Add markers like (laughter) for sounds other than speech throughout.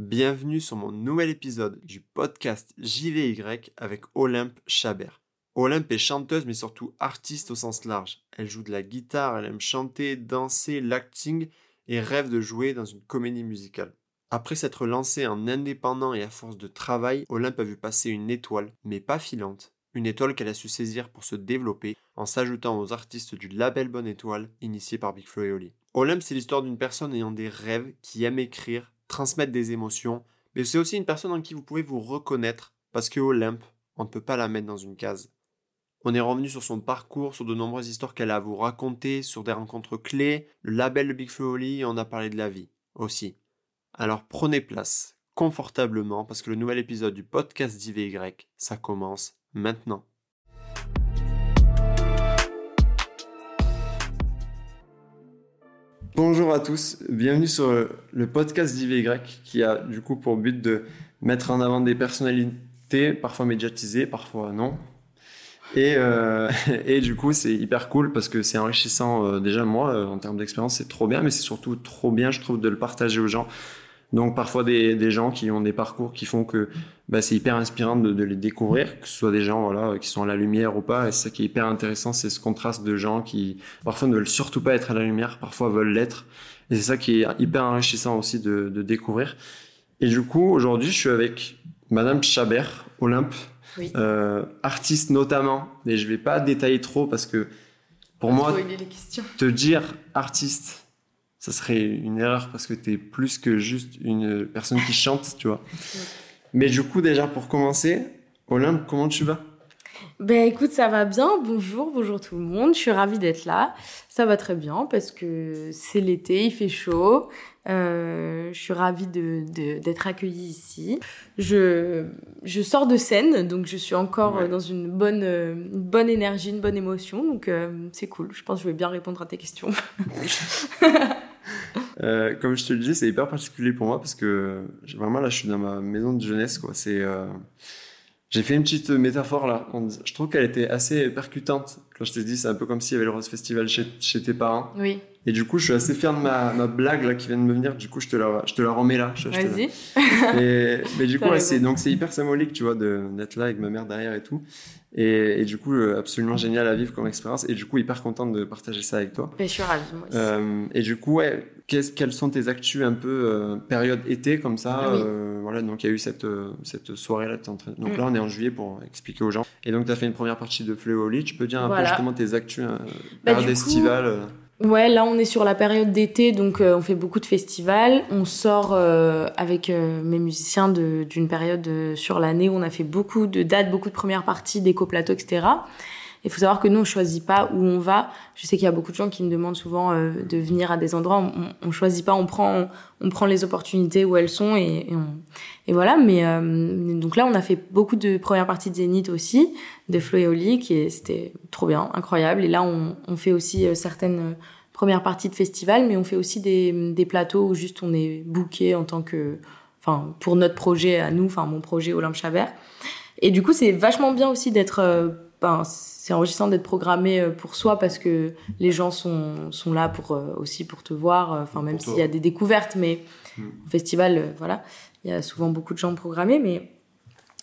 Bienvenue sur mon nouvel épisode du podcast JVY avec Olympe Chabert. Olympe est chanteuse mais surtout artiste au sens large. Elle joue de la guitare, elle aime chanter, danser, l'acting et rêve de jouer dans une comédie musicale. Après s'être lancée en indépendant et à force de travail, Olympe a vu passer une étoile, mais pas filante, une étoile qu'elle a su saisir pour se développer en s'ajoutant aux artistes du label Bonne Étoile initié par Big Flo et Oli. Olympe, c'est l'histoire d'une personne ayant des rêves, qui aime écrire, transmettre des émotions, mais c'est aussi une personne en qui vous pouvez vous reconnaître, parce que Olympe, on ne peut pas la mettre dans une case. On est revenu sur son parcours, sur de nombreuses histoires qu'elle a à vous raconter, sur des rencontres clés, le label de Big Flo et on a parlé de la vie aussi. Alors prenez place, confortablement, parce que le nouvel épisode du podcast d'IVY, ça commence maintenant. Bonjour à tous, bienvenue sur le podcast d'IVY qui a du coup pour but de mettre en avant des personnalités, parfois médiatisées, parfois non. Et, euh, (laughs) du coup, c'est hyper cool parce que c'est enrichissant. Euh, déjà, moi, euh, en termes d'expérience, c'est trop bien, mais c'est surtout trop bien, je trouve, de le partager aux gens. Donc, parfois, des, des gens qui ont des parcours qui font que bah, c'est hyper inspirant de, de, les découvrir, que ce soit des gens voilà, qui sont à la lumière ou pas. Et c'est ça qui est hyper intéressant, c'est ce contraste de gens qui parfois ne veulent surtout pas être à la lumière, parfois veulent l'être. Et c'est ça qui est hyper enrichissant aussi de, de découvrir. Et du coup, aujourd'hui, je suis avec Madame Chabert, Olympe, oui. euh, artiste notamment. Et je vais pas détailler trop parce que pour moi, te dire artiste, ça serait une erreur parce que tu es plus que juste une personne qui chante, tu vois. Mais du coup, déjà pour commencer, Olympe, comment tu vas? Ben écoute, ça va bien. Bonjour, bonjour tout le monde. Je suis ravie d'être là. Ça va très bien parce que c'est l'été, il fait chaud. Euh, je suis ravie de, d'être accueillie ici. Je, je sors de scène, donc je suis encore ouais. dans une bonne, une bonne énergie, une bonne émotion. Donc euh, c'est cool. Je pense que je vais bien répondre à tes questions. (laughs) euh, comme je te le dis, c'est hyper particulier pour moi parce que vraiment là, je suis dans ma maison de jeunesse. Quoi. C'est euh, j'ai fait une petite métaphore là. Je trouve qu'elle était assez percutante. Quand je t'ai dit, c'est un peu comme s'il y avait le Rose Festival chez, chez tes parents. Oui. Et du coup, je suis assez fier de ma, ma blague là qui vient de me venir. Du coup, je te la, je te la remets là. Vas-y. mais du (laughs) coup, ouais, c'est donc c'est hyper symbolique, tu vois, d'être là avec ma mère derrière et tout. Et, et, du coup, absolument génial à vivre comme expérience. Et du coup, hyper contente de partager ça avec toi. Je suis ravie, moi aussi. Euh, et du coup, ouais, quelles sont tes actus un peu euh, période été comme ça oui. euh, Voilà, donc il y a eu cette, cette soirée là. Donc mm. là, on est en juillet pour expliquer aux gens. Et donc, tu as fait une première partie de Lit. Tu peux dire un voilà. peu justement tes actus, bah, période estivale Ouais, là on est sur la période d'été, donc euh, on fait beaucoup de festivals. On sort euh, avec euh, mes musiciens d'une période sur l'année où on a fait beaucoup de dates, beaucoup de premières parties, d'éco-plateaux, etc. Il faut savoir que nous on choisit pas où on va. Je sais qu'il y a beaucoup de gens qui me demandent souvent de venir à des endroits. On, on choisit pas, on prend, on, prend les opportunités où elles sont et, voilà. Mais donc là on a fait beaucoup de premières parties de Zénith aussi, de Flo et Oli, qui c'était trop bien, incroyable. Et là on, fait aussi certaines première partie de festival, mais on fait aussi des, plateaux où juste on est booké en tant que, enfin, pour notre projet à nous, enfin, mon projet Olympe Chabert. Et du coup, c'est vachement bien aussi d'être, euh, ben, c'est enrichissant d'être programmé pour soi parce que les gens sont, sont là pour, euh, aussi pour te voir, enfin, même s'il y a des découvertes, mais mmh. au festival, euh, voilà, il y a souvent beaucoup de gens programmés, mais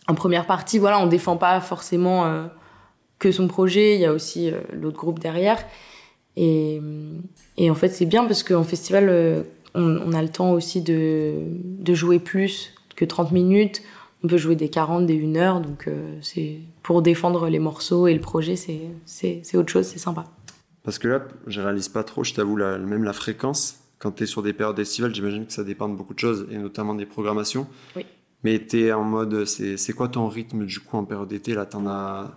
en première partie, voilà, on défend pas forcément euh, que son projet, il y a aussi l'autre groupe derrière. Et, et en fait, c'est bien parce qu'en festival, on, on, a le temps aussi de, de, jouer plus que 30 minutes. On peut jouer des 40, des 1 heure. Donc, euh, c'est pour défendre les morceaux et le projet, c'est autre chose, c'est sympa. Parce que là, je réalise pas trop, je t'avoue, même la fréquence. Quand tu es sur des périodes estivales, j'imagine que ça dépend de beaucoup de choses, et notamment des programmations. Oui. Mais tu es en mode, c'est quoi ton rythme du coup en période d'été? Là, t'en as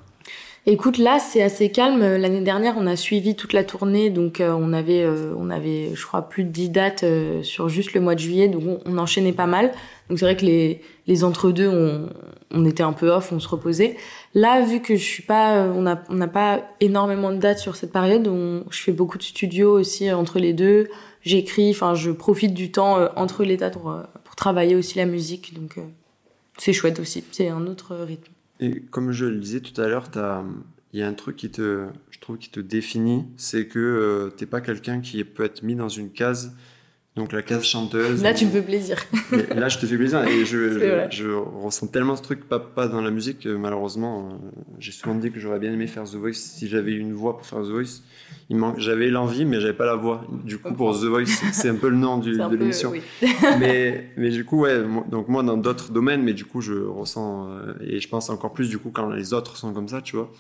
Écoute, là, c'est assez calme. L'année dernière, on a suivi toute la tournée, donc euh, on avait, euh, on avait, je crois, plus de 10 dates euh, sur juste le mois de juillet, donc on, enchaînait pas mal. Donc c'est vrai que les, les entre-deux, on, on était un peu off, on se reposait. Là, vu que je suis pas, on n'a on a pas énormément de dates sur cette période, on, je fais beaucoup de studios aussi entre les deux. J'écris, enfin, je profite du temps entre les dates pour, pour travailler aussi la musique, donc c'est chouette aussi. C'est un autre rythme. Et comme je le disais tout à l'heure, il y a un truc qui te, je trouve, qui te définit, c'est que euh, t'es pas quelqu'un qui peut être mis dans une case donc la case chanteuse. Là, tu me fais plaisir. (laughs) là, je te fais plaisir et je, je, ressens tellement ce truc pas, pas dans la musique que malheureusement, euh, j'ai souvent dit que j'aurais bien aimé faire The Voice si j'avais une voix pour faire The Voice. J'avais l'envie, mais j'avais pas la voix. Du coup, pour The Voice, c'est un peu le nom du, (laughs) de l'émission. (laughs) mais, mais du coup, ouais, donc moi dans d'autres domaines, mais du coup, je ressens euh, et je pense encore plus du coup quand les autres sont comme ça, tu vois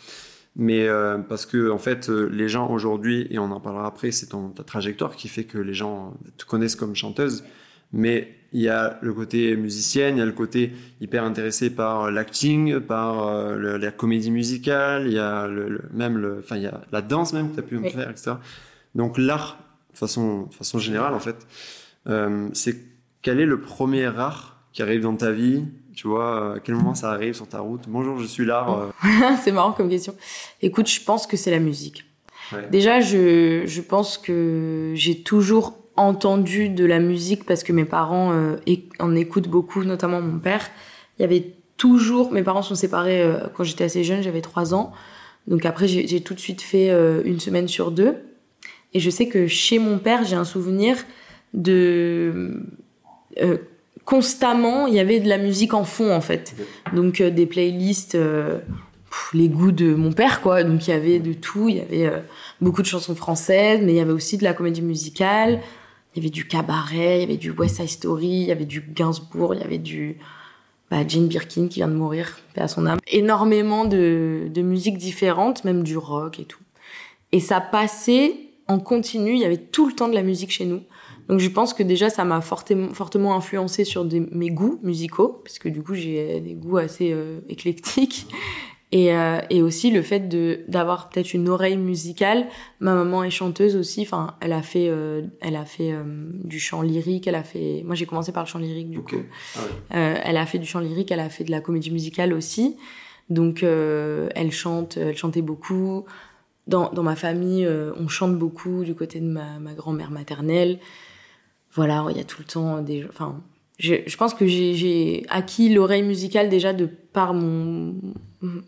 mais euh, parce que en fait euh, les gens aujourd'hui et on en parlera après c'est ton ta trajectoire qui fait que les gens te connaissent comme chanteuse. Mais il y a le côté musicienne il y a le côté hyper intéressé par l'acting par euh, la comédie musicale il y a le, même le enfin il y a la danse même que tu as pu faire etc donc l'art de façon de façon générale en fait c'est quel est le premier art qui arrive dans ta vie tu vois, à quel moment ça arrive sur ta route Bonjour, je suis là. Euh. (laughs) c'est marrant comme question. Écoute, je pense que c'est la musique. Déjà, je, je pense que j'ai toujours entendu de la musique parce que mes parents euh, en écoutent beaucoup, notamment mon père. Il y avait toujours, mes parents sont séparés euh, quand j'étais assez jeune, j'avais 3 ans. Donc après, j'ai tout de suite fait une semaine sur deux. Et je sais que chez mon père, j'ai un souvenir de constamment, il y avait de la musique en fond en fait. Donc euh, des playlists, euh, les goûts de mon père quoi. Donc il y avait de tout. Il y avait euh, beaucoup de chansons françaises, mais il y avait aussi de la comédie musicale. Il y avait du cabaret, il y avait du West Side Story, il y avait du Gainsbourg, il y avait du bah, Jane Birkin qui vient de mourir, paix à son âme. Énormément de, de musiques différentes, même du rock et tout. Et ça passait en continu. Il y avait tout le temps de la musique chez nous. Donc je pense que déjà ça m'a fortement, fortement influencé sur mes goûts musicaux, parce que du coup j'ai des goûts assez euh, éclectiques. Et, euh, et, aussi le fait de d'avoir peut-être une oreille musicale. Ma maman est chanteuse aussi. Enfin, elle a fait, euh, elle a fait du chant lyrique. Elle a fait. Moi, j'ai commencé par le chant lyrique du coup. Ah elle a fait du chant lyrique. Elle a fait de la comédie musicale aussi. Donc, elle chante. Elle chantait beaucoup. Dans, dans ma famille, on chante beaucoup du côté de ma, ma grand-mère maternelle voilà, il y a tout le temps des. Enfin, je, je pense que j'ai acquis l'oreille musicale déjà de par mon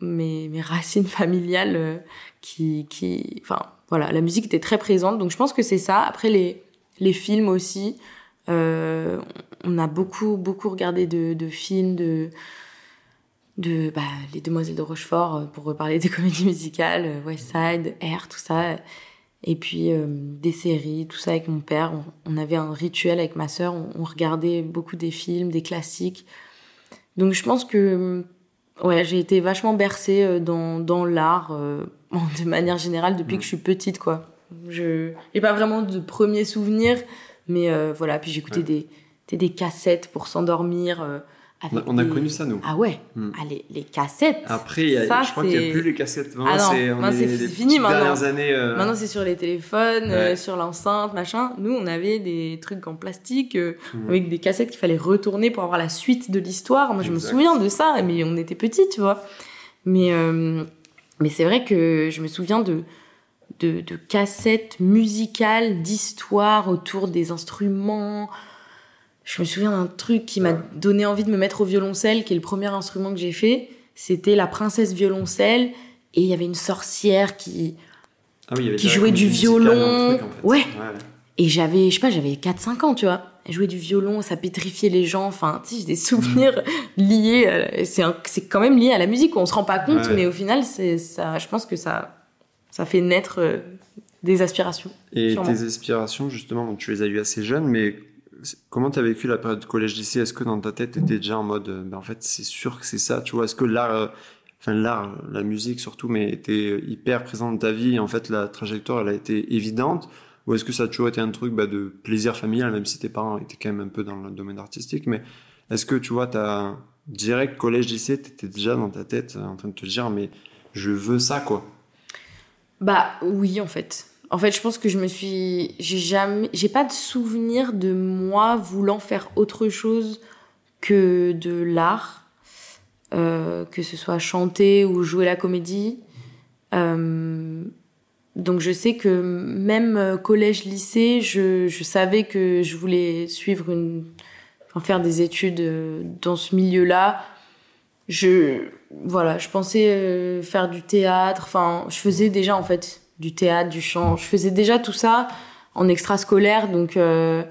mes, mes racines familiales euh, qui qui. Enfin, voilà, la musique était très présente, donc je pense que c'est ça. Après les les films aussi, euh, on a beaucoup beaucoup regardé de, de films de de bah, les Demoiselles de Rochefort euh, pour reparler des comédies musicales, West Side, Air, tout ça. Et puis euh, des séries, tout ça avec mon père. On, avait un rituel avec ma sœur. On, regardait beaucoup des films, des classiques. Donc je pense que ouais, j'ai été vachement bercée euh, dans, dans l'art euh, (laughs) de manière générale depuis que je suis petite quoi. Je n'ai pas vraiment de premiers souvenirs, mais voilà. Puis j'écoutais des, des cassettes pour s'endormir on a connu ça, nous. Ah ouais, hmm. ah, les, cassettes. Après, je crois qu'il n'y a plus les cassettes. ah non, c'est fini maintenant. Euh, maintenant, c'est sur les téléphones, euh, sur l'enceinte, machin. Nous, on avait des trucs en plastique euh, hmm. avec des cassettes qu'il fallait retourner pour avoir la suite de l'histoire. Moi, je me souviens de ça, mais on était petits, tu vois. Mais, mais c'est vrai que je me souviens de, de, de cassettes musicales, d'histoires autour des instruments je me souviens d'un truc qui m'a donné envie de me mettre au violoncelle, qui est le premier instrument que j'ai fait. C'était la princesse violoncelle et il y avait une sorcière qui, ah qui jouait du violon. ouais. Et j'avais, je sais pas, j'avais 4-5 ans, tu vois. Elle jouait du violon, ça pétrifiait les gens. Enfin, tu sais, j'ai des souvenirs (laughs) liés. C'est, c'est quand même lié à la musique. On se rend pas compte, mais au final, c'est ça. Je pense que ça, ça fait naître euh, des aspirations. Et tes aspirations, justement, tu les as eues assez jeunes, mais comment tu as vécu la période collège-lycée Est-ce que dans ta tête, tu étais déjà en mode, euh, ben en fait, c'est sûr que c'est ça, tu vois? Est-ce que l'art, euh, enfin l'art, la musique surtout, mais était hyper présent dans ta vie et en fait, la trajectoire, elle a été évidente? Ou est-ce que ça a toujours été un truc bah, de plaisir familial, même si tes parents étaient quand même un peu dans le domaine artistique Mais est-ce que, tu vois, tu as direct collège-lycée, tu étais déjà dans ta tête en train de te dire, mais je veux ça, quoi? Bah oui, en fait. En fait, je pense que je me suis. J'ai jamais. J'ai pas de souvenir de moi voulant faire autre chose que de l'art, euh, que ce soit chanter ou jouer la comédie. Euh, donc je sais que même collège-lycée, je, je, savais que je voulais suivre une. Enfin, faire des études euh, dans ce milieu-là. Je. Voilà, je pensais faire du théâtre. Enfin, je faisais déjà en fait du théâtre, du chant. Je faisais déjà tout ça en extrascolaire, donc euh,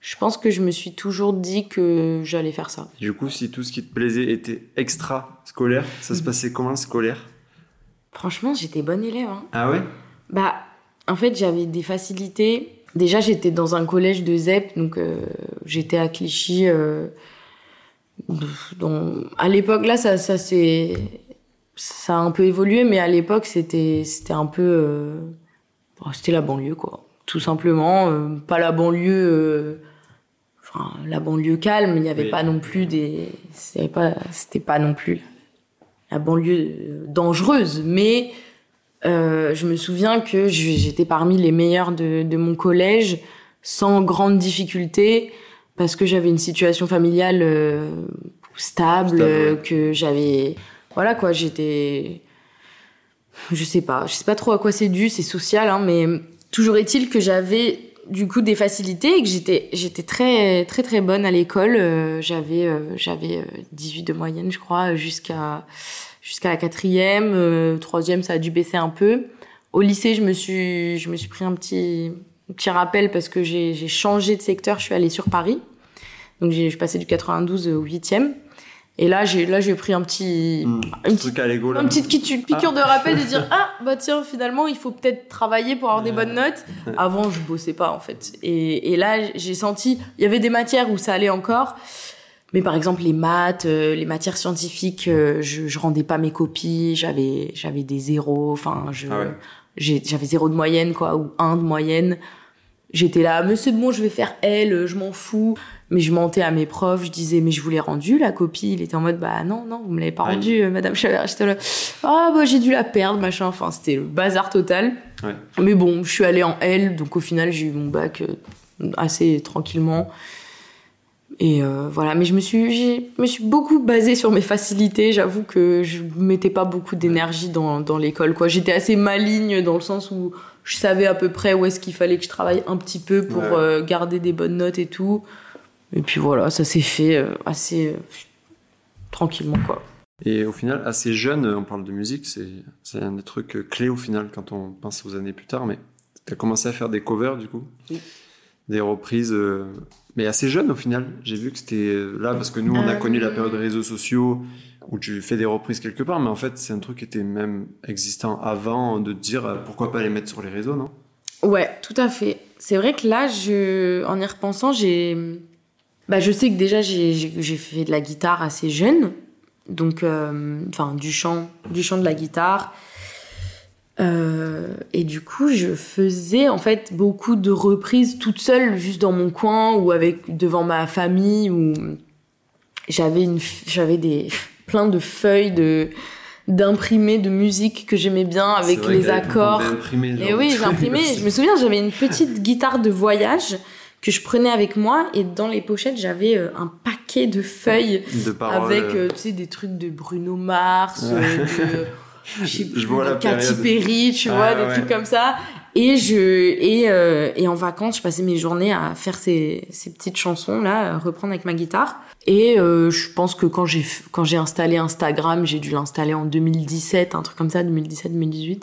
je pense que je me suis toujours dit que j'allais faire ça. Du coup, si tout ce qui te plaisait était extra scolaire, ça se passait comment scolaire? Franchement, j'étais bonne élève. Hein. Ah ouais? Bah, en fait, j'avais des facilités. Déjà, j'étais dans un collège de ZEP, donc euh, j'étais à Clichy. Euh, dans... À l'époque, là, ça, ça, c'est... ça a un peu évolué, mais à l'époque, c'était, c'était un peu. euh, c'était la banlieue, quoi. Tout simplement. euh, pas la banlieue. euh, Enfin, la banlieue calme, il n'y avait Oui. pas non plus des. C'était pas, c'était pas non plus la banlieue dangereuse, mais je me souviens que j'étais parmi les meilleurs de, de mon collège sans grande difficulté parce que j'avais une situation familiale stable, Stable, que j'avais voilà quoi j'étais je sais pas je sais pas trop à quoi c'est dû c'est social hein, mais toujours est-il que j'avais du coup des facilités et que j'étais j'étais très très très bonne à l'école. Euh, j'avais euh, j'avais euh, 18 de moyenne je crois jusqu'à jusqu'à la quatrième euh, troisième ça a dû baisser un peu. Au lycée je me suis je me suis pris un petit un petit rappel parce que j'ai changé de secteur je suis allée sur Paris. Donc j'ai je suis passée du 92 au 8e et là j'ai là j'ai pris un petit Hmm, une truc à Lego là. une petite qui- piqûre de rappel de dire (laughs) ah bah tiens finalement il faut peut-être travailler pour avoir des bonnes notes. Avant je bossais pas en fait. Et, et là j'ai senti il y avait des matières où ça allait encore. Mais par exemple les maths euh, les matières scientifiques euh, je, je rendais pas mes copies j'avais j'avais des zéros enfin je Ah ouais. j'avais zéro de moyenne quoi ou un de moyenne. J'étais là mais c'est bon je vais faire L je m'en fous mais je mentais à mes profs, je disais, mais je vous l'ai rendu, la copie. Il était en mode, bah non, non, vous me l'avez pas Aïe. rendu, euh, madame Chavert. J'étais là, ah bah j'ai dû la perdre, machin. Enfin, c'était le bazar total. Ouais. Mais bon, je suis allée en L, donc au final, j'ai eu mon bac euh, assez tranquillement. Et euh, voilà, mais je me suis, me suis beaucoup basée sur mes facilités. J'avoue que je mettais pas beaucoup d'énergie dans, dans l'école. quoi. J'étais assez maligne dans le sens où je savais à peu près où est-ce qu'il fallait que je travaille un petit peu pour Ouais. euh, garder des bonnes notes et tout. Et puis voilà, ça s'est fait euh, assez euh, tranquillement, quoi. Et au final, assez jeune, on parle de musique, c'est c'est un des trucs euh, clés au final quand on pense aux années plus tard. Mais tu as commencé à faire des covers du coup Oui. Des reprises, euh, mais assez jeune au final. J'ai vu que c'était euh, là parce que nous on a Euh, connu la période des réseaux sociaux où tu fais des reprises quelque part, mais en fait c'est un truc qui était même existant avant de te dire euh, pourquoi pas les mettre sur les réseaux, non? Ouais, tout à fait. C'est vrai que là, je, en y repensant, j'ai, bah, je sais que déjà j'ai, fait de la guitare assez jeune, donc, euh, enfin, du chant, du chant de la guitare. Euh, et du coup, je faisais en fait beaucoup de reprises toute seule, juste dans mon coin ou avec devant ma famille. Où j'avais une, j'avais des plein de feuilles de d'imprimés de musique que j'aimais bien avec les accords. imprimé, Et oui, aussi. Je me souviens, j'avais une petite guitare de voyage que je prenais avec moi et dans les pochettes, j'avais euh, un paquet de feuilles de paroles. avec, euh, tu sais, des trucs de Bruno Mars, Ouais. euh, de (laughs) je sais Je plus, vois de la Katy. Perry, tu Ah, vois, des ouais. trucs comme ça. Et je et euh, et en vacances, je passais mes journées à faire ces ces petites chansons là, à reprendre avec ma guitare. Et je pense que quand j'ai quand j'ai installé Instagram, j'ai dû l'installer en 2017, un truc comme ça, 2017-2018.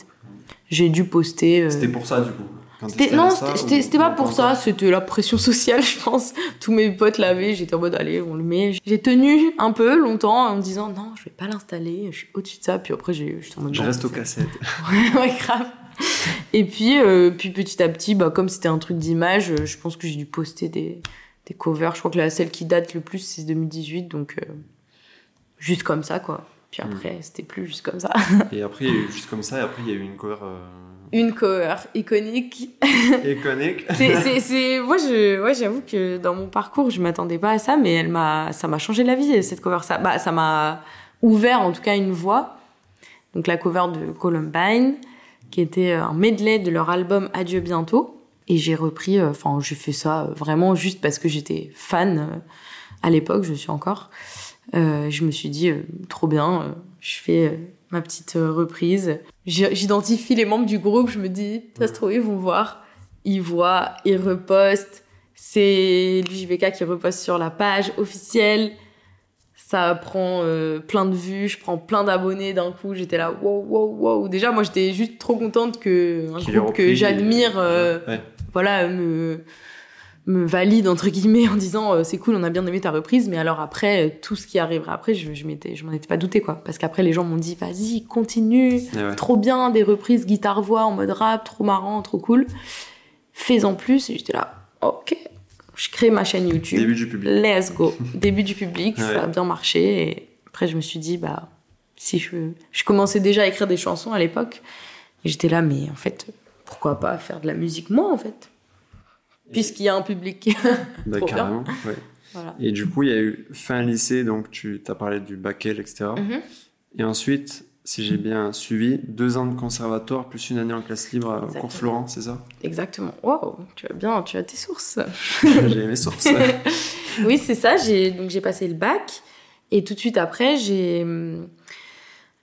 J'ai dû poster. C'était pour ça du coup. Non, c'était- ou- pas ou pour ça, c'était la pression sociale, (laughs) je pense. Tous mes potes l'avaient, j'étais en mode allez, on le met. J'ai tenu un peu longtemps en me disant non, je vais pas l'installer, je suis au-dessus de ça. Puis après, j'ai- j'étais en mode Je non, reste aux cassettes. (laughs) ouais, ouais, grave. Et puis, euh, puis petit à petit, bah, comme c'était un truc d'image, euh, je pense que j'ai dû poster des, des covers. Je crois que la celle qui date le plus, c'est 2018, donc euh, juste comme ça, quoi. Puis Mm. après, c'était plus juste comme ça. Et après, il y a eu juste comme ça, et après, il y a eu une cover euh, Une cover iconique iconique. (laughs) C'est, moi, je, ouais, j'avoue que dans mon parcours, je m'attendais pas à ça, mais elle m'a, ça m'a changé la vie, cette cover. Ça, bah, ça m'a ouvert, en tout cas, une voie. Donc, la cover de Columbine, qui était euh, un medley de leur album Adieu bientôt. Et j'ai repris, euh, enfin, j'ai fait ça euh, vraiment juste parce que j'étais fan euh, à l'époque, je suis encore. Je me suis dit, trop bien, je fais ma petite euh, reprise. J'identifie les membres du groupe, je me dis, ça se trouve, ils vont voir il voit, il reposte. C'est l'UJBK qui reposte sur la page officielle. Ça prend euh, plein de vues, je prends plein d'abonnés d'un coup. J'étais là, wow, wow, wow. Déjà, moi, j'étais juste trop contente que un groupe que j'admire, euh, Ouais. voilà, me me valide entre guillemets en disant euh, c'est cool on a bien aimé ta reprise mais alors après euh, tout ce qui arrivera après je je m'étais je m'en étais pas douté quoi. Parce qu'après les gens m'ont dit vas-y continue. Ah ouais. trop bien des reprises guitare voix en mode rap trop marrant trop cool. Fais-en plus. Et j'étais là ok. Je crée ma chaîne YouTube. Début du public. let's go. (laughs) Début du public Ouais. ça a bien marché. Et après je me suis dit bah si je je commençais déjà à écrire des chansons à l'époque et j'étais là mais en fait pourquoi pas faire de la musique moi en fait? Puisqu'il y a un public (laughs) Bah, carrément. ouais. voilà Et du coup, il y a eu fin lycée, donc tu as parlé du bac L, etc. Mhm. Et ensuite, si j'ai bien suivi, deux ans de conservatoire plus une année en classe libre au Exactement. cours Florent, c'est ça? Exactement. Wow, tu as bien, tu as tes sources. (laughs) J'ai mes sources. (laughs) oui, c'est ça. J'ai donc j'ai passé le bac et tout de suite après j'ai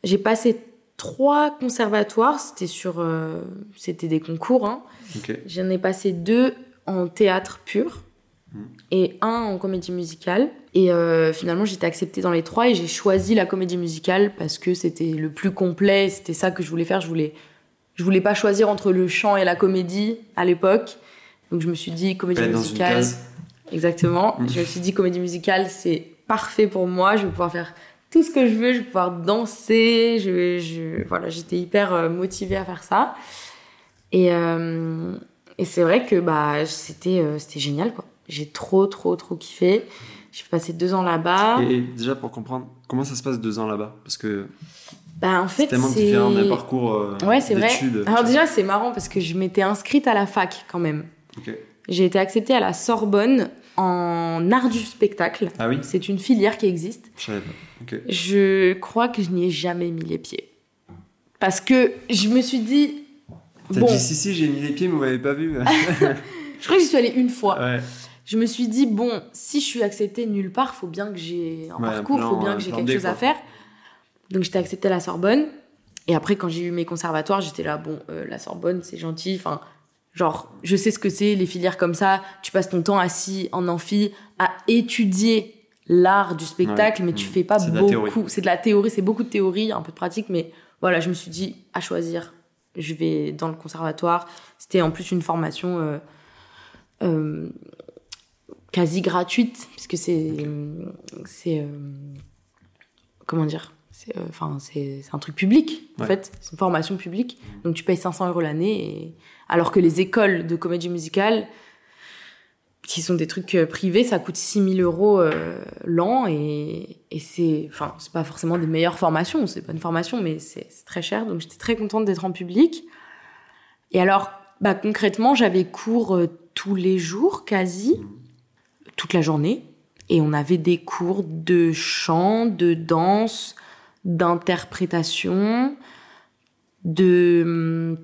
j'ai passé trois conservatoires. C'était sur euh, c'était des concours. Hein. J'en ai passé deux en théâtre pur Mhm. et un en comédie musicale. Et euh, finalement, j'étais acceptée dans les trois et j'ai choisi la comédie musicale parce que c'était le plus complet. C'était ça que je voulais faire. Je voulais, je voulais pas choisir entre le chant et la comédie à l'époque. Donc je me suis dit comédie musicale. Exactement. Mhm. Je me suis dit comédie musicale, c'est parfait pour moi. Je vais pouvoir faire tout ce que je veux. Je vais pouvoir danser. Je, voilà, j'étais hyper euh, motivée à faire ça. Et, euh, et c'est vrai que bah, c'était, euh, c'était génial. Quoi. J'ai trop, trop, trop kiffé. J'ai passé deux ans là-bas. Et, et déjà pour comprendre, comment ça se passe deux ans là-bas? Parce que Bah, en fait, c'est tellement différent d'un parcours euh, Ouais, c'est vrai. d'études. Alors déjà, c'est marrant parce que je m'étais inscrite à la fac quand même. Ok. J'ai été acceptée à la Sorbonne en art du spectacle. Ah oui C'est une filière qui existe. Je savais pas. Je crois que je n'y ai jamais mis les pieds. Parce que je me suis dit. T'as Bon, dit si, si, j'ai mis les pieds, mais vous m'avez pas vu. (laughs) (laughs) je crois que j'y suis allée une fois. ouais. Je me suis dit, bon, si je suis acceptée nulle part, faut bien que j'ai un Ouais, parcours, plan, faut bien que j'ai quelque chose à faire. Donc j'étais acceptée à la Sorbonne. Et après, quand j'ai eu mes conservatoires, j'étais là, bon, euh, la Sorbonne, c'est gentil. Enfin, genre, je sais ce que c'est, les filières comme ça. Tu passes ton temps assis en amphi à étudier l'art du spectacle, Ouais. mais tu Mm. fais pas beaucoup. C'est de la théorie, c'est beaucoup de théorie, un peu de pratique, mais voilà, je me suis dit, à choisir, je vais dans le conservatoire. C'était en plus une formation euh, euh, quasi gratuite, puisque c'est. C'est. euh, comment dire c'est, Enfin, c'est c'est un truc public, en Ouais. fait. C'est une formation publique. Donc tu payes 500 euros l'année. Et... Alors que les écoles de comédie musicale, qui sont des trucs euh, privés, ça coûte 6000 euros euh, l'an. Et, et c'est. Enfin, c'est pas forcément des meilleures formations. C'est pas une formation, mais c'est très cher. Donc j'étais très contente d'être en public. Et alors, bah, concrètement, j'avais cours euh, tous les jours, quasi, toute la journée. Et on avait des cours de chant, de danse, d'interprétation, de, hum,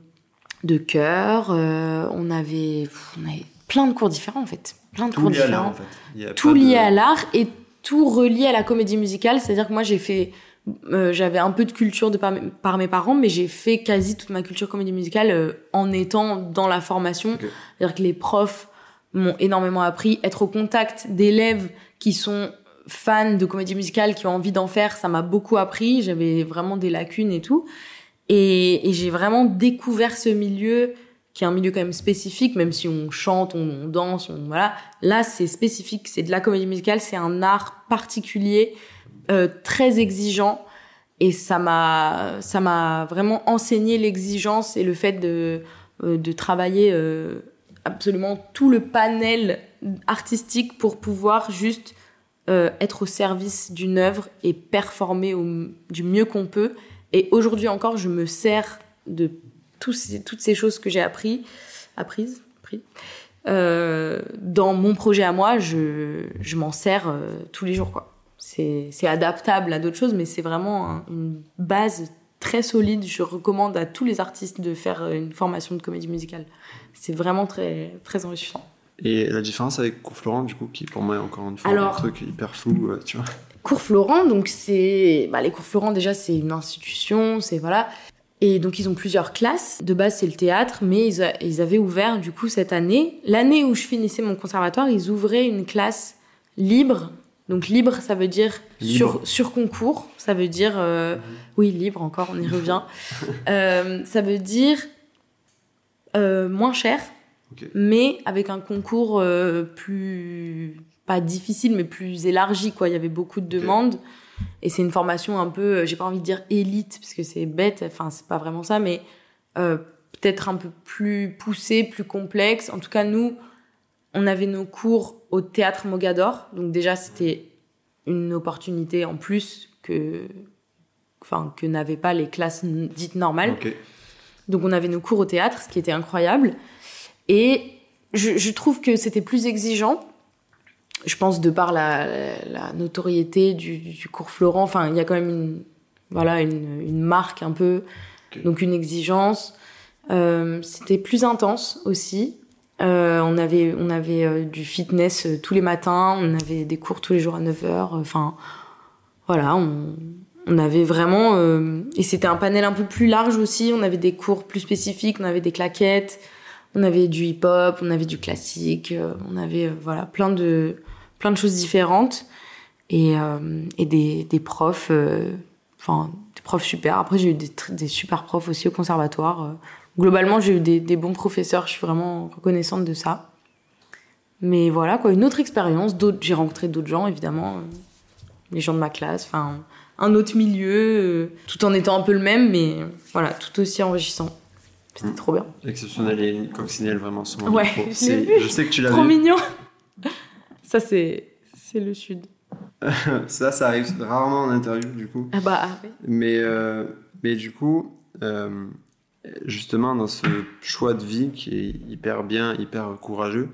de chœur. euh, on, avait, pff, on avait plein de cours différents, en fait. Plein de Tout cours lié à différents l'art, en fait. Il y a tout de- lié à l'art et tout relié à la comédie musicale. C'est-à-dire que moi, j'ai fait. euh, J'avais un peu de culture de par, mes- par mes parents, mais j'ai fait quasi toute ma culture comédie musicale euh, en étant dans la formation. C'est-à-dire que les profs m'ont énormément appris. Être au contact d'élèves qui sont fans de comédie musicale, qui ont envie d'en faire, ça m'a beaucoup appris. J'avais vraiment des lacunes et tout. Et, et j'ai vraiment découvert ce milieu qui est un milieu quand même spécifique, même si on chante, on, danse, on, voilà. Là, c'est spécifique, c'est de la comédie musicale, c'est un art particulier, euh, très exigeant. Et ça m'a, ça m'a vraiment enseigné l'exigence et le fait de, euh, travailler euh, absolument tout le panel artistique pour pouvoir juste être au service d'une œuvre et performer du mieux qu'on peut. Et aujourd'hui encore, je me sers de tous ces- toutes ces choses que j'ai appris, apprises, appris, euh, dans mon projet à moi. Je, je m'en sers euh, tous les jours. quoi. C'est c'est adaptable à d'autres choses, mais c'est vraiment un- une base très solide. Je recommande à tous les artistes de faire euh, une formation de comédie musicale. C'est vraiment très, très enrichissant. Et la différence avec cours Florent, du coup, qui pour moi est encore une fois Alors- un truc hyper flou, tu vois. Cours Florent, donc c'est. Bah, les cours Florent, déjà, c'est une institution, c'est. Voilà. Et donc, ils ont plusieurs classes. De base, c'est le théâtre, mais ils, a- ils avaient ouvert, du coup, cette année. L'année où je finissais mon conservatoire, ils ouvraient une classe libre. Donc, libre, ça veut dire Libre. sur, sur concours. Ça veut dire. euh, Oui, libre encore, on y revient. (laughs) Euh, ça veut dire euh, moins cher. mais avec un concours plus pas difficile mais plus élargi quoi il y avait beaucoup de demandes et c'est une formation un peu euh, j'ai pas envie de dire élite parce que c'est bête enfin c'est pas vraiment ça mais euh, peut-être un peu plus poussé plus complexe. En tout cas nous on avait nos cours au théâtre Mogador. Donc déjà c'était une opportunité en plus que enfin que n'avaient pas les classes dites normales. Donc on avait nos cours au théâtre ce qui était incroyable. Et je, je trouve que c'était plus exigeant. Je pense de par la, la notoriété du, du, cours Florent. Enfin, il y a quand même une, voilà, une, une marque un peu, donc une exigence. Euh, c'était plus intense aussi. Euh, on avait, on avait euh, du fitness euh, tous les matins, on avait des cours tous les jours à 9h. Enfin, voilà, on, on avait vraiment. Euh, et c'était un panel un peu plus large aussi. On avait des cours plus spécifiques, on avait des claquettes, on avait du hip-hop, on avait du classique, euh, on avait euh, voilà plein de plein de choses différentes et, euh, des, des profs, enfin des profs super. Après j'ai eu des, des, super profs aussi au conservatoire. Globalement j'ai eu des, des, bons professeurs, je suis vraiment reconnaissante de ça. Mais voilà quoi, une autre expérience. D'autres, j'ai rencontré d'autres gens évidemment, les gens de ma classe, enfin un autre milieu, tout en étant un peu le même, mais voilà tout aussi enrichissant. C'était trop bien. Exceptionnel et coccinelle, vraiment, moment. Ouais, je, sais que tu l'as vu. Trop mignon. (laughs) Ça, c'est, c'est le sud. (laughs) ça, ça arrive rarement en interview, du coup. Ah bah, ah oui. Mais, euh, mais du coup, euh, justement, dans ce choix de vie qui est hyper bien, hyper courageux,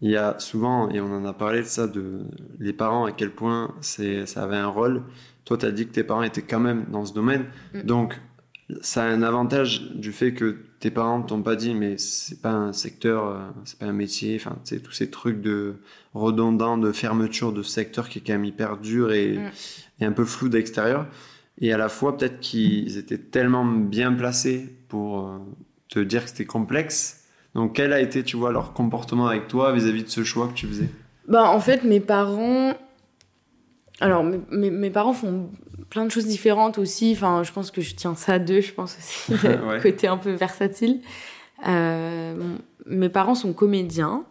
il y a souvent, et on en a parlé de ça, de les parents, à quel point c'est, ça avait un rôle. Toi, tu as dit que tes parents étaient quand même dans ce domaine. Mm. Donc, ça a un avantage du fait que tes parents t'ont pas dit mais c'est pas un secteur euh, c'est pas un métier enfin tu sais tous ces trucs de redondants de fermeture de secteur qui est quand même hyper dur et, mm. et un peu flou d'extérieur. Et à la fois peut-être qu'ils étaient tellement bien placés pour euh, te dire que c'était complexe. Donc quel a été tu vois leur comportement avec toi vis-à-vis de ce choix que tu faisais? Bah en fait mes parents alors mes, mes, mes parents font plein de choses différentes aussi. Enfin, je pense que je tiens ça à deux, je pense aussi, (laughs) ouais. côté un peu versatile. Euh, mes parents sont comédiens,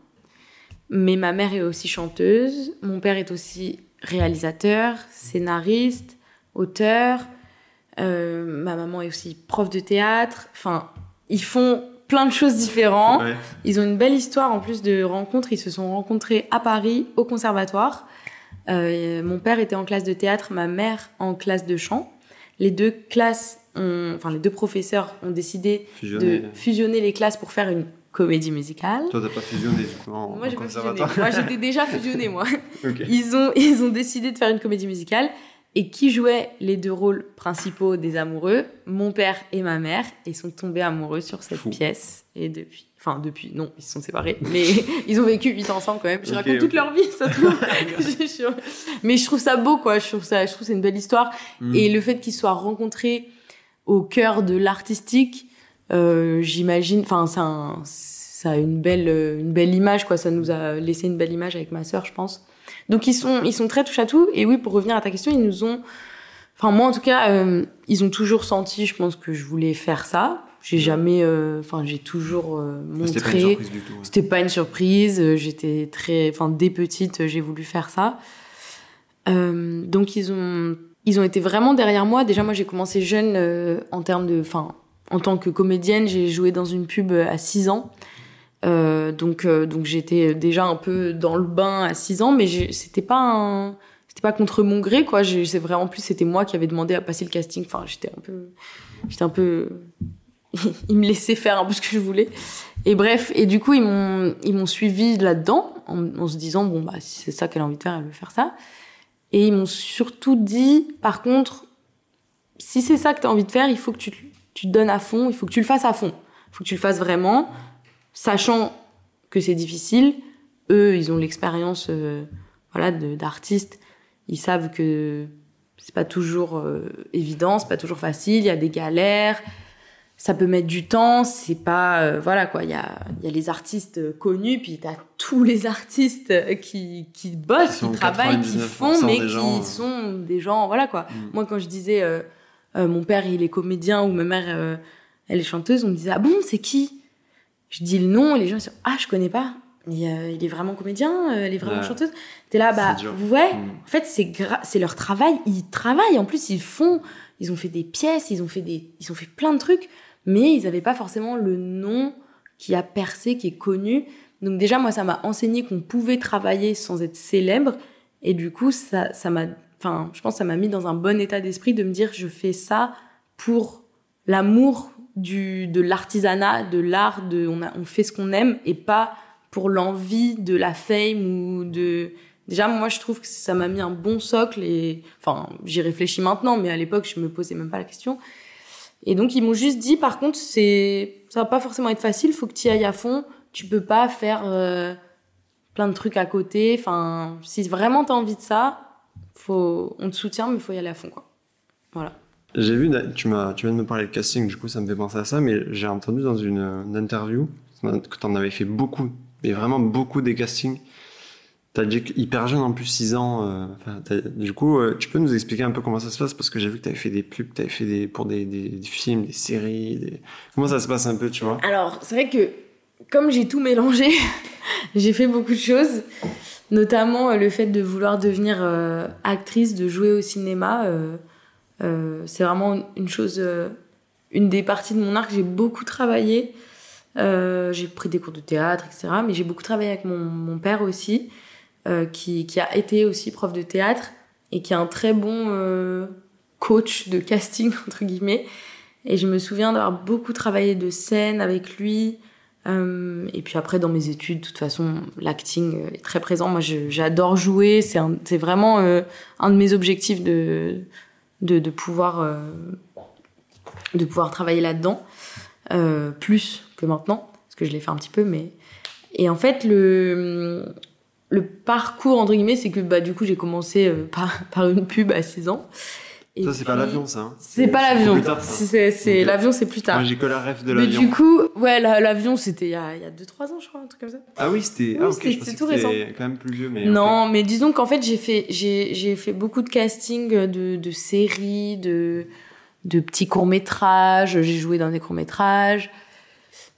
mais ma mère est aussi chanteuse. Mon père est aussi réalisateur, scénariste, auteur. Euh, ma maman est aussi prof de théâtre. Enfin, ils font plein de choses différentes. Ouais. Ils ont une belle histoire en plus de rencontres. Ils se sont rencontrés à Paris, au conservatoire. Euh, mon père était en classe de théâtre, ma mère en classe de chant. Les deux classes, ont, enfin les deux professeurs ont décidé fusionner. de fusionner les classes pour faire une comédie musicale. Toi, t'as pas fusionné du coup en, Moi, j'ai pas fusionné. Moi, j'étais déjà fusionnée, moi. (laughs) okay. Ils ont ils ont décidé de faire une comédie musicale. Et qui jouait les deux rôles principaux des amoureux? Mon père et ma mère. Et sont tombés amoureux sur cette Fou. pièce. Et depuis, Enfin, depuis, non, ils se sont séparés, mais (laughs) ils ont vécu 8 ans ensemble quand même. Je okay, raconte okay. toute leur vie, ça trouve. (laughs) (laughs) mais je trouve ça beau, quoi. Je trouve ça, je trouve c'est une belle histoire. Mm. Et le fait qu'ils soient rencontrés au cœur de l'artistique, euh, j'imagine, enfin, ça, ça a une belle, une belle image, quoi. Ça nous a laissé une belle image avec ma sœur, je pense. Donc ils sont, ils sont très touche à tout. Et oui, pour revenir à ta question, ils nous ont, enfin moi en tout cas, euh, ils ont toujours senti, je pense que je voulais faire ça. J'ai jamais, euh, enfin, euh, j'ai toujours euh, montré. C'était pas une surprise. Euh, j'étais très, enfin, dès petite, j'ai voulu faire ça. Donc ils ont, ils ont été vraiment derrière moi. Déjà, moi, j'ai commencé jeune en termes de, enfin, en tant que comédienne, j'ai joué dans une pub à 6 ans. Donc, donc j'étais déjà un peu dans le bain à 6 ans, mais c'était pas c'était pas contre mon gré, quoi. C'est vraiment en plus, c'était moi qui avais demandé à passer le casting. Enfin, j'étais un peu, j'étais un peu (laughs) ils me laissaient faire un peu ce que je voulais. Et bref, et du coup, ils m'ont, suivi là-dedans, en, en, se disant, bon, bah, si c'est ça qu'elle a envie de faire, elle veut faire ça. Et ils m'ont surtout dit, par contre, si c'est ça que tu as envie de faire, il faut que tu, tu te donnes à fond, il faut que tu le fasses à fond. Il faut que tu le fasses vraiment, sachant que c'est difficile. Eux, ils ont l'expérience, euh, voilà, d'artistes. Ils savent que c'est pas toujours euh, évident, c'est pas toujours facile, il y a des galères, ça peut mettre du temps, c'est pas euh, voilà quoi, il y a il y a les artistes connus puis tu as (laughs) tous les artistes qui qui bossent, qui, qui travaillent, qui font mais qui gens, sont des gens voilà quoi. Mm. Moi quand je disais mon père il est comédien ou ma mère elle est chanteuse, on me disait ah bon, c'est qui? Je dis le nom et les gens ils sont ah je connais pas. Mais euh, il est vraiment comédien elle est vraiment Ouais. chanteuse. T'es là bah ouais Mm. en fait c'est c'est leur travail. Ils travaillent. En plus ils font ils ont fait des pièces ils ont fait des ils ont fait plein de trucs mais ils avaient pas forcément le nom qui a percé qui est connu. Donc déjà moi ça m'a enseigné qu'on pouvait travailler sans être célèbre. Et du coup ça ça m'a enfin je pense que ça m'a mis dans un bon état d'esprit de me dire je fais ça pour l'amour du de l'artisanat de l'art de on a on fait ce qu'on aime et pas pour l'envie de la fame ou de déjà moi je trouve que ça m'a mis un bon socle et enfin j'y réfléchis maintenant mais à l'époque je me posais même pas la question. Et donc ils m'ont juste dit par contre c'est ça va pas forcément être facile faut que tu ailles à fond. Tu peux pas faire euh, plein de trucs à côté. Enfin si vraiment tu as envie de ça faut on te soutient mais faut y aller à fond quoi. Voilà J'ai vu, tu, tu viens de me parler de casting, du coup ça me fait penser à ça, mais j'ai entendu dans une, interview que tu en avais fait beaucoup, mais vraiment beaucoup des castings. T'as dit que hyper jeune en plus, 6 ans. euh, du coup, euh, tu peux nous expliquer un peu comment ça se passe? Parce que j'ai vu que tu avais fait des pubs, tu avais fait des, pour des, des, films, des séries. Comment ça se passe un peu, tu vois? Alors, c'est vrai que comme j'ai tout mélangé, (laughs) j'ai fait beaucoup de choses, notamment euh, le fait de vouloir devenir actrice, de jouer au cinéma. Euh, c'est vraiment une chose, euh, une des parties de mon arc. J'ai beaucoup travaillé. Euh, j'ai pris des cours de théâtre, etc. Mais j'ai beaucoup travaillé avec mon, mon père aussi, qui, qui a été aussi prof de théâtre et qui est un très bon coach de casting, (laughs) entre guillemets. Et je me souviens d'avoir beaucoup travaillé de scène avec lui. Et puis après, dans mes études, de toute façon, l'acting est très présent. Moi, j'adore jouer. C'est vraiment un de mes objectifs de, de, de pouvoir, euh, de pouvoir travailler là-dedans. Euh, plus que maintenant, parce que je l'ai fait un petit peu. Mais... Et en fait, le, le parcours, entre guillemets, c'est que bah, du coup, j'ai commencé euh, (laughs) par, par une pub à 16 ans. Et Ça, c'est pas l'avion, ça. hein C'est pas l'avion. C'est l'avion, c'est plus tard. Moi, j'ai que la rêve de Mais l'avion. du coup, ouais, la- l'avion, c'était il y a, il y a 2-3 ans, je crois, un truc comme ça. Ah oui, c'était. Oui, ah, ok, c'était- tout c'était quand même plus vieux, mais. Non, mais disons qu'en fait, j'ai fait, j'ai, fait beaucoup de casting de, de séries, de, de petits courts-métrages. J'ai joué dans des courts-métrages.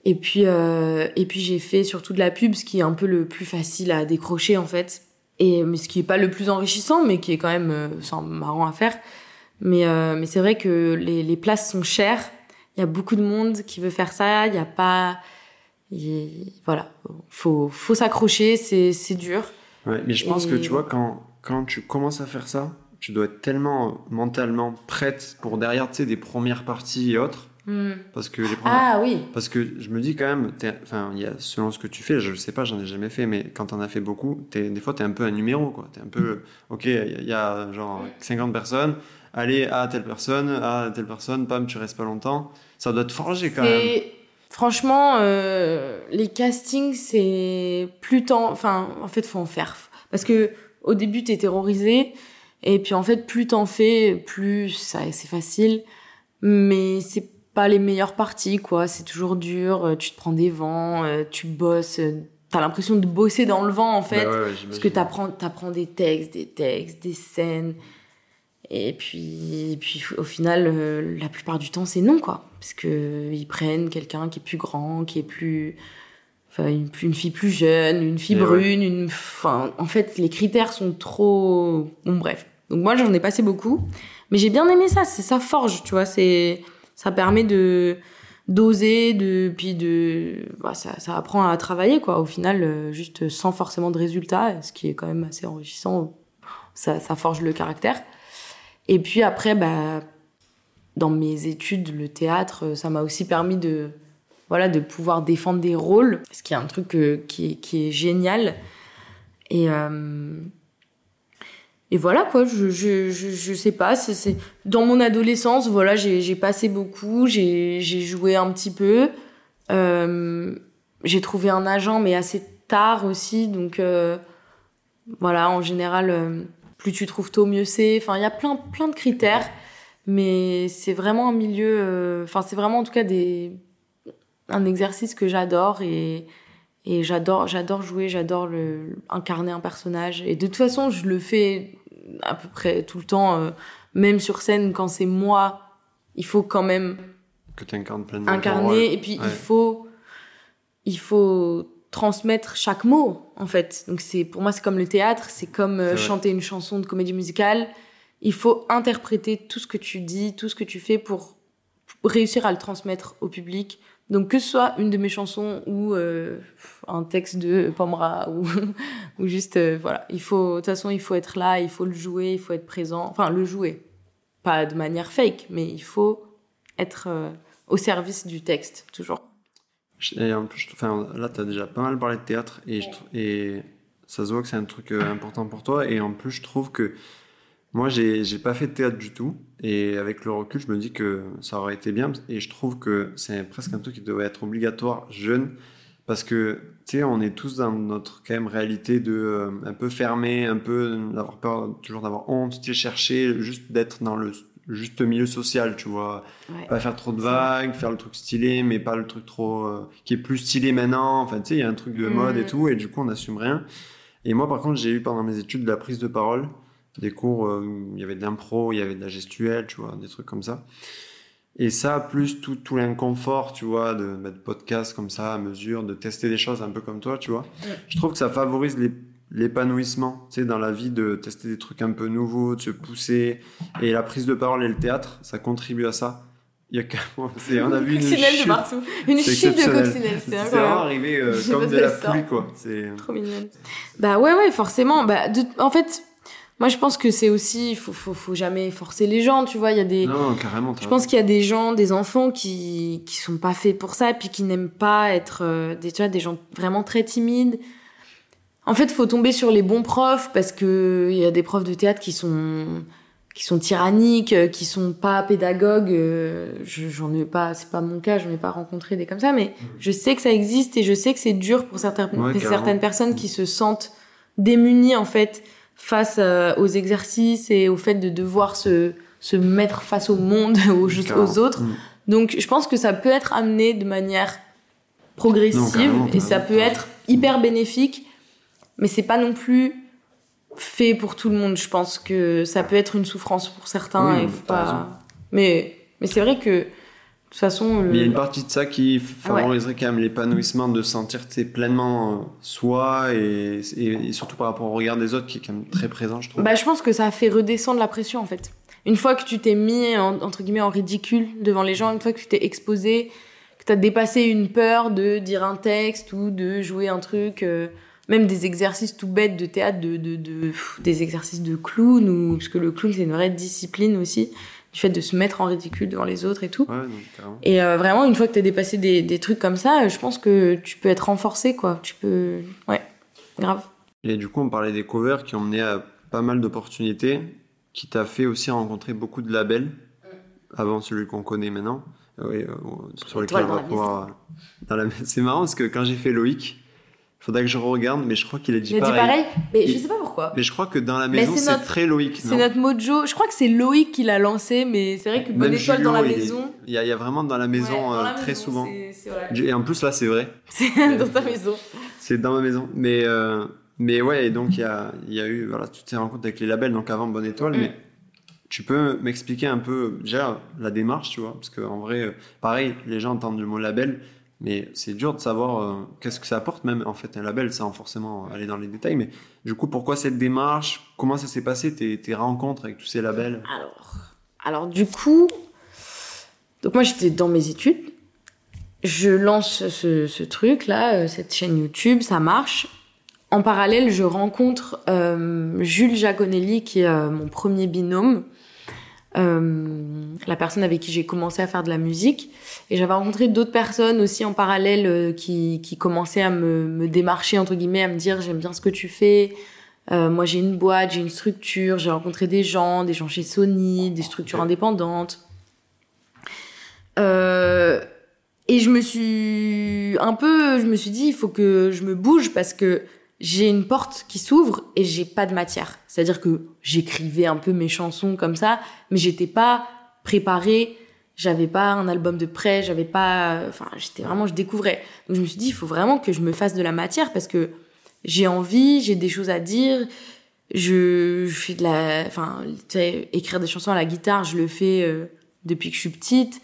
Et puis, euh, et puis j'ai fait surtout de la pub, ce qui est un peu le plus facile à décrocher, en fait. Et, mais ce qui est pas le plus enrichissant, mais qui est quand même euh, marrant à faire. Mais, euh, mais c'est vrai que les, les places sont chères. Il y a beaucoup de monde qui veut faire ça. Il y a pas. il- voilà. Faut, faut s'accrocher. C'est, dur. Ouais, mais je pense que tu vois, quand, quand tu commences à faire ça, tu dois être tellement mentalement prête pour derrière, tu sais, des premières parties et autres. Parce que les premières. Ah oui. Parce que je me dis quand même, t'es- enfin, il y a, selon ce que tu fais, je sais pas, j'en ai jamais fait, mais quand t'en as fait beaucoup, t'es- des fois, tu es un peu un numéro, quoi. T'es un peu, ok, il y, a- il y a genre 50 personnes, allez à telle personne, à telle personne, pam, tu restes pas longtemps. Ça doit te forger quand même. Franchement, euh, les castings, c'est plus tant. Enfin, en fait, faut en faire. Parce que au début, t'es terrorisé. Et puis, en fait, plus t'en fais, plus ça, c'est facile. Mais c'est pas les meilleures parties, quoi. C'est toujours dur. euh, Tu te prends des vents, euh, tu bosses. T'as l'impression de bosser dans le vent, en fait. Bah ouais, ouais, Parce que t'apprends, t'apprends des textes, des textes, des scènes. Et puis, et puis au final, euh, la plupart du temps, c'est non, quoi. Parce que ils prennent quelqu'un qui est plus grand, qui est plus. Enfin, une, une fille plus jeune, une fille Et ouais. brune, une. Enfin, en fait, les critères sont trop. Bon, bref. Donc, moi, j'en ai passé beaucoup. Mais j'ai bien aimé ça. C'est ça forge, tu vois. C'est. Ça permet de d'oser, de puis de bah, ça, ça apprend à travailler quoi. Au final, euh, juste sans forcément de résultats, ce qui est quand même assez enrichissant. Ça, ça forge le caractère. Et puis après, bah, dans mes études, le théâtre, ça m'a aussi permis de voilà de pouvoir défendre des rôles, ce qui est un truc euh, qui, est, génial. Et euh, et voilà quoi, je, je, je, je sais pas, c'est, dans mon adolescence, voilà, j'ai, passé beaucoup, j'ai, joué un petit peu, euh, j'ai trouvé un agent mais assez tard aussi, donc euh, voilà, en général, euh, plus tu trouves tôt, mieux c'est, enfin il y a plein, plein de critères, mais c'est vraiment un milieu, euh, enfin c'est vraiment en tout cas des, un exercice que j'adore et, et j'adore, j'adore jouer, j'adore le, incarner un personnage. Et de toute façon, je le fais à peu près tout le temps, euh, même sur scène, quand c'est moi, il faut quand même Que tu incarnes pleinement. incarner. Et puis, Ouais. il faut, il faut transmettre chaque mot en fait. Donc c'est pour moi c'est comme le théâtre, c'est comme euh, chanter une chanson de comédie musicale. Il faut interpréter tout ce que tu dis, tout ce que tu fais pour réussir à le transmettre au public. Donc que ce soit une de mes chansons ou euh, un texte de Pomra (laughs) ou, ou juste euh, voilà, il faut de toute façon il faut être là, il faut le jouer, il faut être présent, enfin le jouer, pas de manière fake, mais il faut être au service du texte toujours. Et en plus, enfin, là, tu as déjà pas mal parlé de théâtre et, ça se voit que c'est un truc euh, important pour toi. Et en plus, je trouve que moi, j'ai pas fait de théâtre du tout. Et avec le recul, je me dis que ça aurait été bien. Et je trouve que c'est presque un truc qui devrait être obligatoire jeune. Parce que, tu sais, on est tous dans notre quand même réalité de euh, un peu fermé, un peu d'avoir peur, toujours d'avoir honte, tu chercher juste d'être dans le juste milieu social, tu vois. Pas faire trop de vagues, faire le truc stylé, mais pas le truc trop. Euh, qui est plus stylé maintenant. Enfin, tu sais, il y a un truc de mode et mm. tout, et du coup, on n'assume rien. Et moi, par contre, j'ai eu pendant mes études de la prise de parole, des cours euh, où il y avait de l'impro, il y avait de la gestuelle, tu vois, des trucs comme ça. Et ça, plus tout, tout l'inconfort, tu vois, de mettre podcast comme ça à mesure, de tester des choses un peu comme toi, tu vois. Je trouve que ça favorise les l'épanouissement, tu sais, dans la vie, de tester des trucs un peu nouveaux, de se pousser. Et la prise de parole et le théâtre, ça contribue à ça. Il y a on a vu une chute. de partout. Une chute de coccinelle, c'est vraiment arrivé euh, comme de la pluie, quoi. C'est trop mignon. Bah ouais, ouais, forcément. Bah, en fait, moi, je pense que c'est aussi, faut, faut, faut jamais forcer les gens, tu vois. Il y a des. Non, carrément. Je pense qu'il y a des gens, des enfants qui, qui sont pas faits pour ça, puis qui n'aiment pas être, euh, des, tu vois, des gens vraiment très timides en fait, faut tomber sur les bons profs parce que il y a des profs de théâtre qui sont qui sont tyranniques, euh, qui sont pas pédagogues. Euh, j'en ai pas, c'est pas mon cas, j'en ai pas rencontré des comme ça, mais je sais que ça existe et je sais que c'est dur pour certaines certaines personnes qui se sentent démunies en fait face euh, aux exercices et au fait de devoir se se mettre face au monde, (laughs) aux, aux autres. Mmh. Donc, je pense que ça peut être amené de manière progressive et ça peut être hyper bénéfique mais c'est pas non plus fait pour tout le monde. Je pense que ça peut être une souffrance pour certains. et pas... Mais, mais c'est vrai que, de toute façon. Il y a une partie de ça qui favoriserait quand même l'épanouissement de sentir pleinement euh, soi et, et, surtout par rapport au regard des autres qui est quand même très présent, je trouve. Bah, je pense que ça a fait redescendre la pression en fait. Une fois que tu t'es mis entre guillemets en ridicule devant les gens, une fois que tu t'es exposé, que tu as dépassé une peur de dire un texte ou de jouer un truc. Euh, même des exercices tout bêtes de théâtre, de, de, de des exercices de clown, ou, parce que le clown c'est une vraie discipline aussi, du fait de se mettre en ridicule devant les autres et tout. Ouais, et euh, vraiment, une fois que tu as dépassé des, des, trucs comme ça, je pense que tu peux être renforcé, quoi. Tu peux. Ouais, grave. Et du coup, on parlait des covers qui ont mené à pas mal d'opportunités, qui t'a fait aussi rencontrer beaucoup de labels, avant celui qu'on connaît maintenant. Oui, euh, sur lequel on va pouvoir. (laughs) C'est marrant parce que quand j'ai fait Loïc, Faudrait que je regarde, mais je crois qu'il a dit il pareil. dit pareil, mais je sais pas pourquoi. Mais je crois que dans la maison, c'est très Loïc. C'est notre mojo. Je crois que c'est Loïc qui l'a lancé, mais c'est vrai que Bonne Étoile dans la maison. Il y, a, vraiment dans la maison euh, très souvent. Et en plus, là, c'est vrai. (laughs) C'est dans ta maison. C'est dans ma maison. Mais, euh, mais ouais, et donc il y a, y a eu voilà, toutes ces rencontres avec les labels, donc avant Bonne Étoile. Mm. Mais tu peux m'expliquer un peu déjà la démarche, tu vois Parce qu'en vrai, euh, pareil, les gens entendent le mot label mais c'est dur de savoir euh, qu'est-ce que ça apporte même en fait un label sans forcément aller dans les détails. Mais du coup, pourquoi cette démarche? Comment ça s'est passé tes, tes, rencontres avec tous ces labels? Alors, alors du coup, donc moi j'étais dans mes études. Je lance ce, truc là, euh, cette chaîne YouTube, ça marche. En parallèle, je rencontre euh, Jules Jaconelli qui est mon premier binôme. Euh, la personne avec qui j'ai commencé à faire de la musique. Et j'avais rencontré d'autres personnes aussi en parallèle euh, qui, qui commençaient à me, me démarcher, entre guillemets, à me dire j'aime bien ce que tu fais. Euh, moi, j'ai une boîte, j'ai une structure, j'ai rencontré des gens, des gens chez Sony, des structures indépendantes. Euh, et je me suis un peu, je me suis dit, il faut que je me bouge parce que j'ai une porte qui s'ouvre et j'ai pas de matière. C'est-à-dire que j'écrivais un peu mes chansons comme ça, mais j'étais pas préparée, j'avais pas un album de prêt, j'avais pas, enfin, j'étais vraiment, je découvrais. Donc je me suis dit, il faut vraiment que je me fasse de la matière parce que j'ai envie, j'ai des choses à dire, je, fais de la, enfin, écrire des chansons à la guitare, je le fais euh, depuis que je suis petite,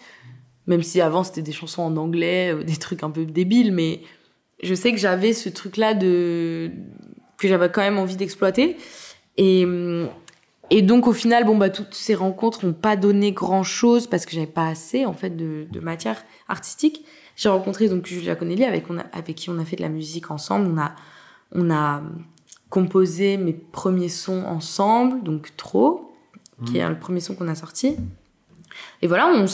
même si avant c'était des chansons en anglais, des trucs un peu débiles, mais je sais que j'avais ce truc-là de que j'avais quand même envie d'exploiter. Et, et donc au final, bon bah toutes ces rencontres n'ont pas donné grand-chose parce que j'avais pas assez en fait de, de matière artistique. J'ai rencontré donc Julia Connelly avec, on a, avec qui on a fait de la musique ensemble. On a, on a composé mes premiers sons ensemble, donc Trop, qui est mmh. le premier son qu'on a sorti. Et voilà, on,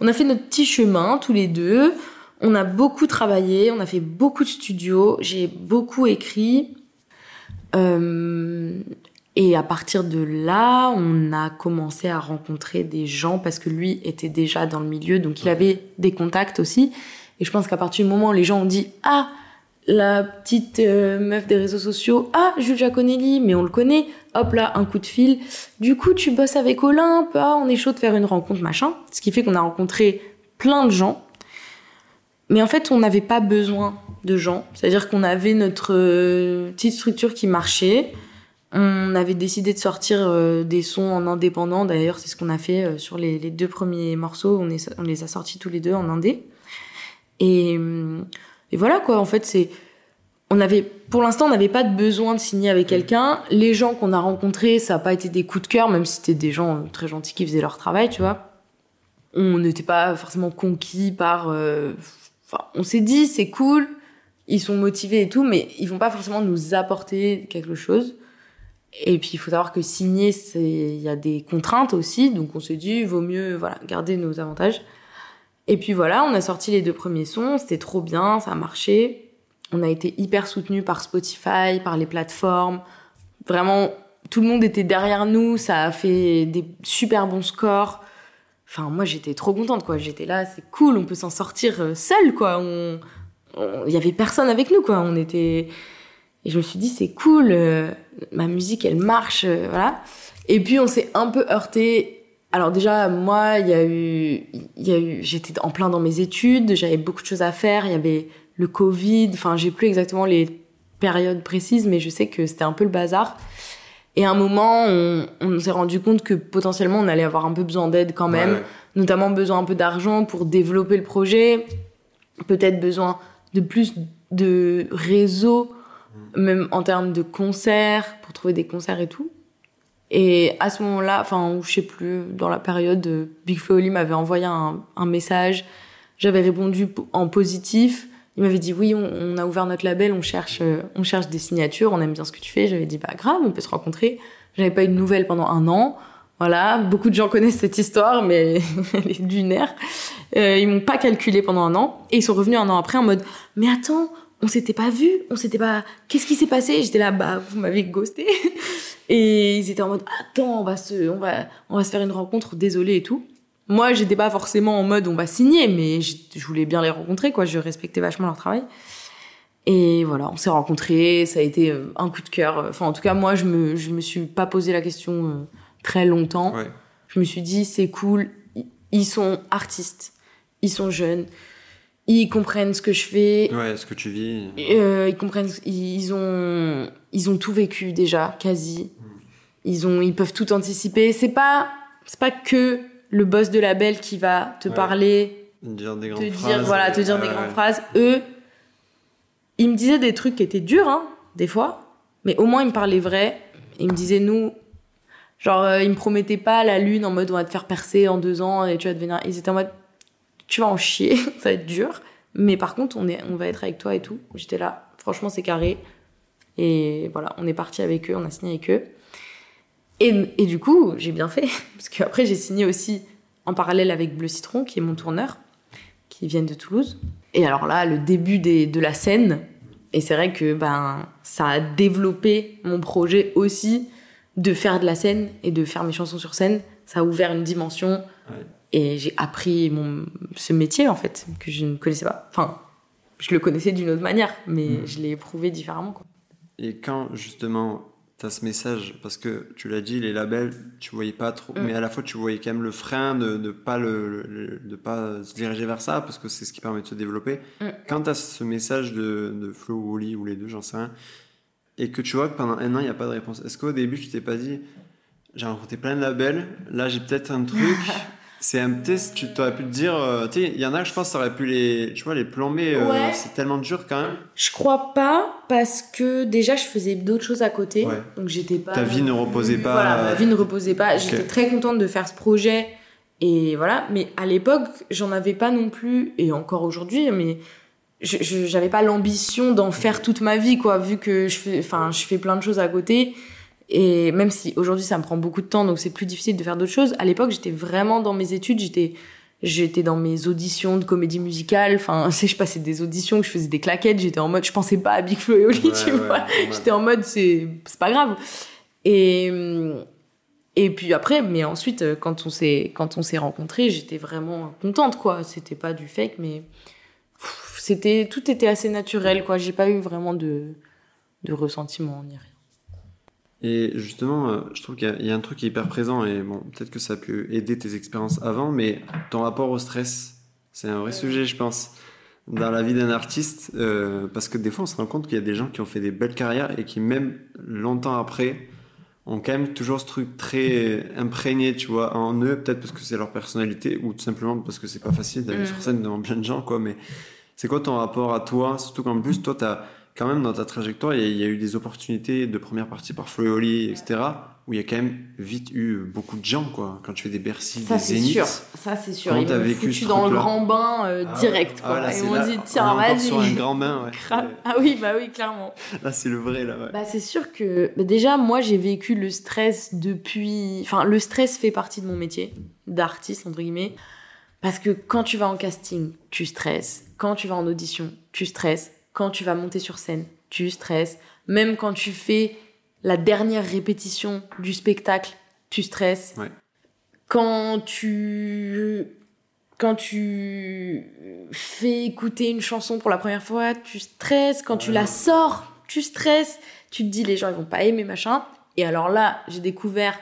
on a fait notre petit chemin tous les deux. On a beaucoup travaillé, on a fait beaucoup de studios, j'ai beaucoup écrit. Euh, et à partir de là, on a commencé à rencontrer des gens parce que lui était déjà dans le milieu, donc il avait des contacts aussi. Et je pense qu'à partir du moment où les gens ont dit Ah, la petite euh, meuf des réseaux sociaux, ah, Jules Jaconelli, mais on le connaît, hop là, un coup de fil. Du coup, tu bosses avec Olympe, ah, on est chaud de faire une rencontre, machin. Ce qui fait qu'on a rencontré plein de gens. Mais en fait, on n'avait pas besoin de gens. C'est-à-dire qu'on avait notre euh, petite structure qui marchait. On avait décidé de sortir euh, des sons en indépendant. D'ailleurs, c'est ce qu'on a fait sur les, deux premiers morceaux. On, on les a sortis tous les deux en indé. Et et voilà quoi, en fait, c'est. On avait, pour l'instant, on n'avait pas de besoin de signer avec quelqu'un. Les gens qu'on a rencontrés, ça n'a pas été des coups de cœur, même si c'était des gens euh, très gentils qui faisaient leur travail, tu vois. On n'était pas forcément conquis par. Euh, on s'est dit, c'est cool, ils sont motivés et tout, mais ils vont pas forcément nous apporter quelque chose. Et puis il faut savoir que signer, il y a des contraintes aussi, donc on s'est dit, il vaut mieux voilà garder nos avantages. Et puis voilà, on a sorti les deux premiers sons, c'était trop bien, ça a marché. On a été hyper soutenu par Spotify, par les plateformes. Vraiment, tout le monde était derrière nous, ça a fait des super bons scores. Enfin, moi, j'étais trop contente, quoi. J'étais là, c'est cool, on peut s'en sortir euh, seul, quoi. On, il y avait personne avec nous, quoi. On était, et je me suis dit, c'est cool, euh, ma musique, elle marche, euh, voilà. Et puis, on s'est un peu heurté alors déjà, moi, il y a eu, il y a eu, j'étais en plein dans mes études, j'avais beaucoup de choses à faire, il y avait le Covid, enfin, j'ai plus exactement les périodes précises, mais je sais que c'était un peu le bazar. Et à un moment, on, on s'est rendu compte que potentiellement, on allait avoir un peu besoin d'aide quand même, notamment besoin un peu d'argent pour développer le projet, peut-être besoin de plus de réseau, même en termes de concerts, pour trouver des concerts et tout. Et à ce moment-là, enfin, je sais plus, dans la période, Big Flo Oli m'avait envoyé un, un message. J'avais répondu en positif. Il m'avait dit oui, on, a ouvert notre label, on cherche, euh, on cherche des signatures, on aime bien ce que tu fais. J'avais dit bah grave, on peut se rencontrer. J'avais pas eu de nouvelles pendant un an. Voilà, beaucoup de gens connaissent cette histoire, mais (laughs) elle est lunaire. Euh, ils m'ont pas calculé pendant un an et ils sont revenus un an après en mode mais attends, on s'était pas vu, on s'était pas. Qu'est-ce qui s'est passé? J'étais là, bah vous m'avez ghosté. (laughs) Et ils étaient en mode attends, on va se, on va, on va se faire une rencontre, désolé et tout. Moi, j'étais pas forcément en mode on va signer, mais je voulais bien les rencontrer, quoi. Je respectais vachement leur travail. Et voilà, on s'est rencontrés, ça a été euh, un coup de cœur. Enfin, en tout cas, moi, je me, je me suis pas posé la question euh, très longtemps. Je me suis dit, c'est cool, ils sont artistes, ils sont jeunes, ils comprennent ce que je fais. Ouais, ce que tu vis. Euh, ils comprennent, ils ont, ils ont tout vécu déjà, quasi. Ils ont, ils peuvent tout anticiper. C'est pas, c'est pas que le boss de label qui va te parler, dire des te dire, voilà, te dire des grandes phrases. Eux, ils me disaient des trucs qui étaient durs, hein, des fois, mais au moins ils me parlaient vrai. Ils me disaient nous, genre, euh, ils me promettaient pas la lune en mode on va te faire percer en deux ans et tu vas devenir. Ils étaient en mode tu vas en chier, (laughs) ça va être dur, mais par contre on est, on va être avec toi et tout. J'étais là, franchement c'est carré. Et voilà, on est parti avec eux, on a signé avec eux. Et, du coup, j'ai bien fait, (laughs) parce qu'après, j'ai signé aussi en parallèle avec Bleu Citron, qui est mon tourneur, qui vient de Toulouse. Et alors là, le début des, de la scène, et c'est vrai que ben, ça a développé mon projet aussi de faire de la scène et de faire mes chansons sur scène. Ça a ouvert une dimension. Et j'ai appris mon, ce métier, en fait, que je ne connaissais pas. Enfin, je le connaissais d'une autre manière, mais mm. je l'ai éprouvé différemment. Quoi. Et quand, justement, ce message parce que tu l'as dit les labels tu voyais pas trop mm. mais à la fois tu voyais quand même le frein de ne pas le, de pas se diriger vers ça parce que c'est ce qui permet de se développer mm. quand tu as ce message de, de Flo ou Oli ou les deux j'en sais rien et que tu vois que pendant un an il n'y a pas de réponse est-ce qu'au début tu t'es pas dit j'ai rencontré plein de labels là j'ai peut-être un truc (laughs) C'est un test, tu t'aurais pu te dire, euh, tu sais, il y en a, je pense, t'aurais pu les, tu vois, les plomber, euh, Ouais. c'est tellement dur quand même. Je crois pas parce que déjà je faisais d'autres choses à côté, Ouais. donc j'étais pas. Ta vie ne reposait pas. Voilà, ma vie ne reposait pas. J'étais très contente de faire ce projet et voilà. Mais à l'époque, j'en avais pas non plus et encore aujourd'hui, mais je je- j'avais pas l'ambition d'en faire toute ma vie quoi, vu que je fais, enfin, je fais plein de choses à côté. Et même si aujourd'hui ça me prend beaucoup de temps, donc c'est plus difficile de faire d'autres choses. À l'époque, j'étais vraiment dans mes études, j'étais J'étais dans mes auditions de comédie musicale, enfin, (laughs) sais, je passais des auditions, je faisais des claquettes, j'étais en mode, je pensais pas à Big Flo et Oli, Ouais, tu ouais, vois. J'étais en mode, c'est c'est pas grave. Et, et puis après, mais ensuite, quand on s'est quand on s'est rencontrés, j'étais vraiment contente, quoi. C'était pas du fake, mais c'était tout était assez naturel, quoi. J'ai pas eu vraiment de de ressentiment ni rien. Et justement, euh, je trouve qu'il y a- y, a un truc qui est hyper présent, et bon, peut-être que ça peut aider tes expériences avant, mais ton rapport au stress, c'est un vrai sujet, je pense, dans la vie d'un artiste, euh, parce que des fois, on se rend compte qu'il y a des gens qui ont fait des belles carrières et qui, même longtemps après, ont quand même toujours ce truc très imprégné, tu vois, en eux, peut-être parce que c'est leur personnalité, ou tout simplement parce que c'est pas facile d'aller Mm. sur scène devant plein de gens, quoi, mais c'est quoi ton rapport à toi? Surtout qu'en plus, toi, t'as quand même dans ta trajectoire, il y, a- il y a eu des opportunités de première partie par et Oli, etc., où il y a quand même vite eu beaucoup de gens, quoi. Quand tu fais des Bercy, Ça des sûr, ça c'est sûr. Ils t'as vécu foutu dans le grand bain euh, Ah direct, Ah, quoi. là, m'ont là, dit, on est tiens, encore sur un vas-y. grand bain, ouais. Grave. Ah oui, bah oui, clairement. Là, c'est le vrai, là, ouais. Bah, c'est sûr que bah, déjà, moi, j'ai vécu le stress depuis. Enfin, le stress fait partie de mon métier d'artiste, entre guillemets. Parce que quand tu vas en casting, tu stresses. Quand tu vas en audition, tu stresses. Quand tu vas monter sur scène, tu stresses. Même quand tu fais la dernière répétition du spectacle, tu stresses. Ouais. Quand tu. Quand tu fais écouter une chanson pour la première fois, tu stresses. Quand tu la sors, tu stresses. Tu te dis, les gens, ils vont pas aimer, machin. Et alors là, j'ai découvert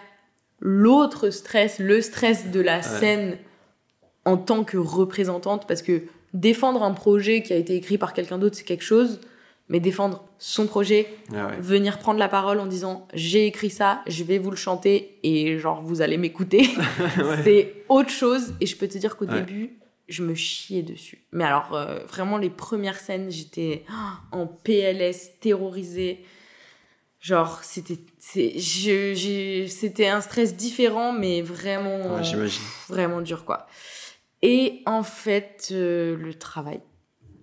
l'autre stress, le stress de la scène en tant que représentante, parce que défendre un projet qui a été écrit par quelqu'un d'autre, c'est quelque chose, mais défendre son projet, Ah ouais. venir prendre la parole en disant j'ai écrit ça, je vais vous le chanter et genre vous allez m'écouter, (laughs) (laughs) Ouais. c'est autre chose. Et je peux te dire qu'au Ouais. début, je me chiais dessus. Mais alors, euh, vraiment, les premières scènes, j'étais oh, en PLS, terrorisée. Genre, c'était, c'est, je, j'ai, c'était un stress différent, mais vraiment, Ouais, vraiment dur, quoi. Et en fait, euh, le travail,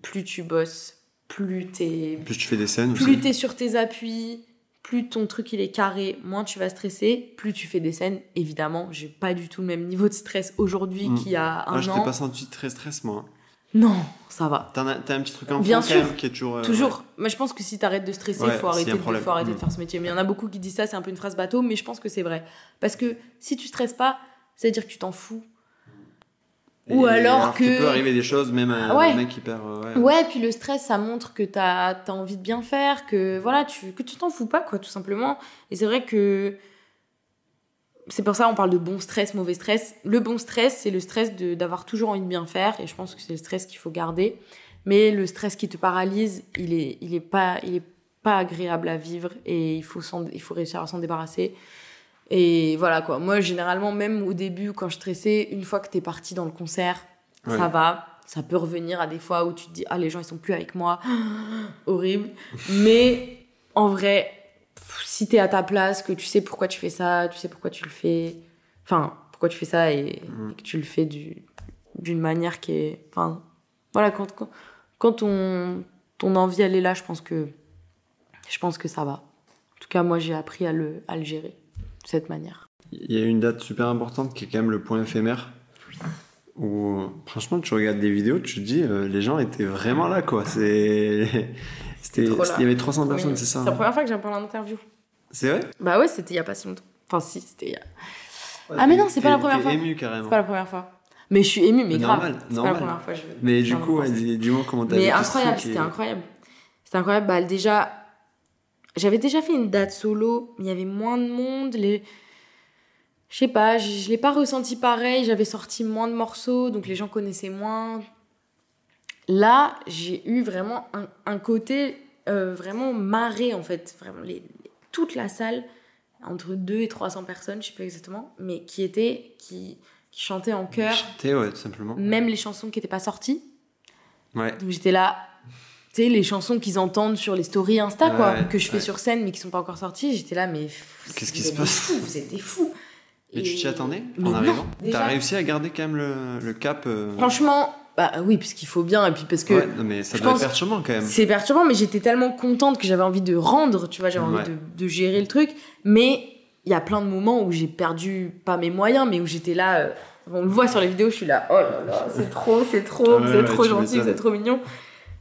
plus tu bosses, plus t'es Plus tu fais des scènes plus t'es sur tes appuis, plus ton truc il est carré, moins tu vas stresser, plus tu fais des scènes. Évidemment, j'ai pas du tout le même niveau de stress aujourd'hui Mm. qu'il y a un Ah, je t'ai an. pas senti très stress, moi. Non, ça va. T'as un petit truc en Bien sûr. qui est toujours... euh, Toujours. Mais je pense que si t'arrêtes de stresser, Ouais, il faut arrêter, un de, problème. faut arrêter de Mm. faire ce métier. Mais il y en a beaucoup qui disent ça, c'est un peu une phrase bateau, mais je pense que c'est vrai. Parce que si tu stresses pas, c'est-à-dire que tu t'en fous. Ou alors que- peut arriver des choses, même à Ouais. un mec qui perd... euh, ouais. Ouais, puis le stress, ça montre que t'as as envie de bien faire, que voilà, tu, que tu t'en fous pas, quoi, tout simplement. Et c'est vrai que c'est pour ça on parle de bon stress, mauvais stress. Le bon stress, c'est le stress de- d'avoir toujours envie de bien faire, et je pense que c'est le stress qu'il faut garder. Mais le stress qui te paralyse, il est, il est pas, il est pas agréable à vivre, et il faut, il faut réussir à s'en débarrasser. Et voilà quoi. Moi, généralement, même au début, quand je stressais, une fois que t'es parti dans le concert, Ouais. ça va. Ça peut revenir à des fois où tu te dis, ah, les gens, ils sont plus avec moi. (gasps) Horrible. Mais en vrai, si t'es à ta place, que tu sais pourquoi tu fais ça, tu sais pourquoi tu le fais. Enfin, pourquoi tu fais ça et, Mm. et que tu le fais du- d'une manière qui est. Enfin, voilà, quand, quand, quand ton, ton envie, elle est là, je pense que, je pense que ça va. En tout cas, moi, j'ai appris à le, à le gérer cette manière. Il y a une date super importante qui est quand même le point éphémère. Où, franchement, tu regardes des vidéos, tu te dis, euh, les gens étaient vraiment là, quoi. C'est. (laughs) C'était, il y avait 300 personnes, c'est ça C'est la hein première fois que j'ai un parler en interview. C'est vrai? Bah ouais, c'était il y a pas si longtemps. Enfin, si, c'était il y a. Ah, mais non, c'est pas la première fois. ému carrément. C'est pas la première fois. Mais je suis émue, mais Mais grave. normal, c'est pas la première fois. Je... Mais du j'en coup, ouais, dis- dis-moi comment t'as Mais incroyable, et- c'était incroyable. C'était incroyable. Bah, déjà, j'avais déjà fait une date solo, mais il y avait moins de monde. Les... Je sais pas, je, je l'ai pas ressenti pareil. J'avais sorti moins de morceaux, donc les gens connaissaient moins. Là, j'ai eu vraiment un, un côté euh, vraiment marré, en fait. Vraiment, les, les- toute la salle, entre 2 et 300 personnes, je sais pas exactement, mais qui était. Qui... qui chantaient en chœur. Chanter, ouais, tout simplement. Même les chansons qui n'étaient pas sorties. Ouais. Donc j'étais là, les chansons qu'ils entendent sur les stories Insta, quoi, que je fais ouais. sur scène mais qui sont pas encore sorties. J'étais là, mais. Qu'est-ce qui se passe fous, Vous êtes des fous. Et tu t'y attendais Mais en arrivant. T'as réussi à garder quand même le, le cap euh, Franchement, bah oui, parce qu'il faut bien, et puis parce que. Ouais, non, mais ça doit être perturbant quand même. C'est perturbant, mais j'étais tellement contente que j'avais envie de rendre, tu vois, j'avais envie de, de gérer le truc. Mais il y a plein de moments où j'ai perdu, pas mes moyens, mais où j'étais là, euh, on le voit sur les vidéos, je suis là, oh là là, c'est trop, c'est trop, vous êtes trop gentil, vous êtes trop mignon.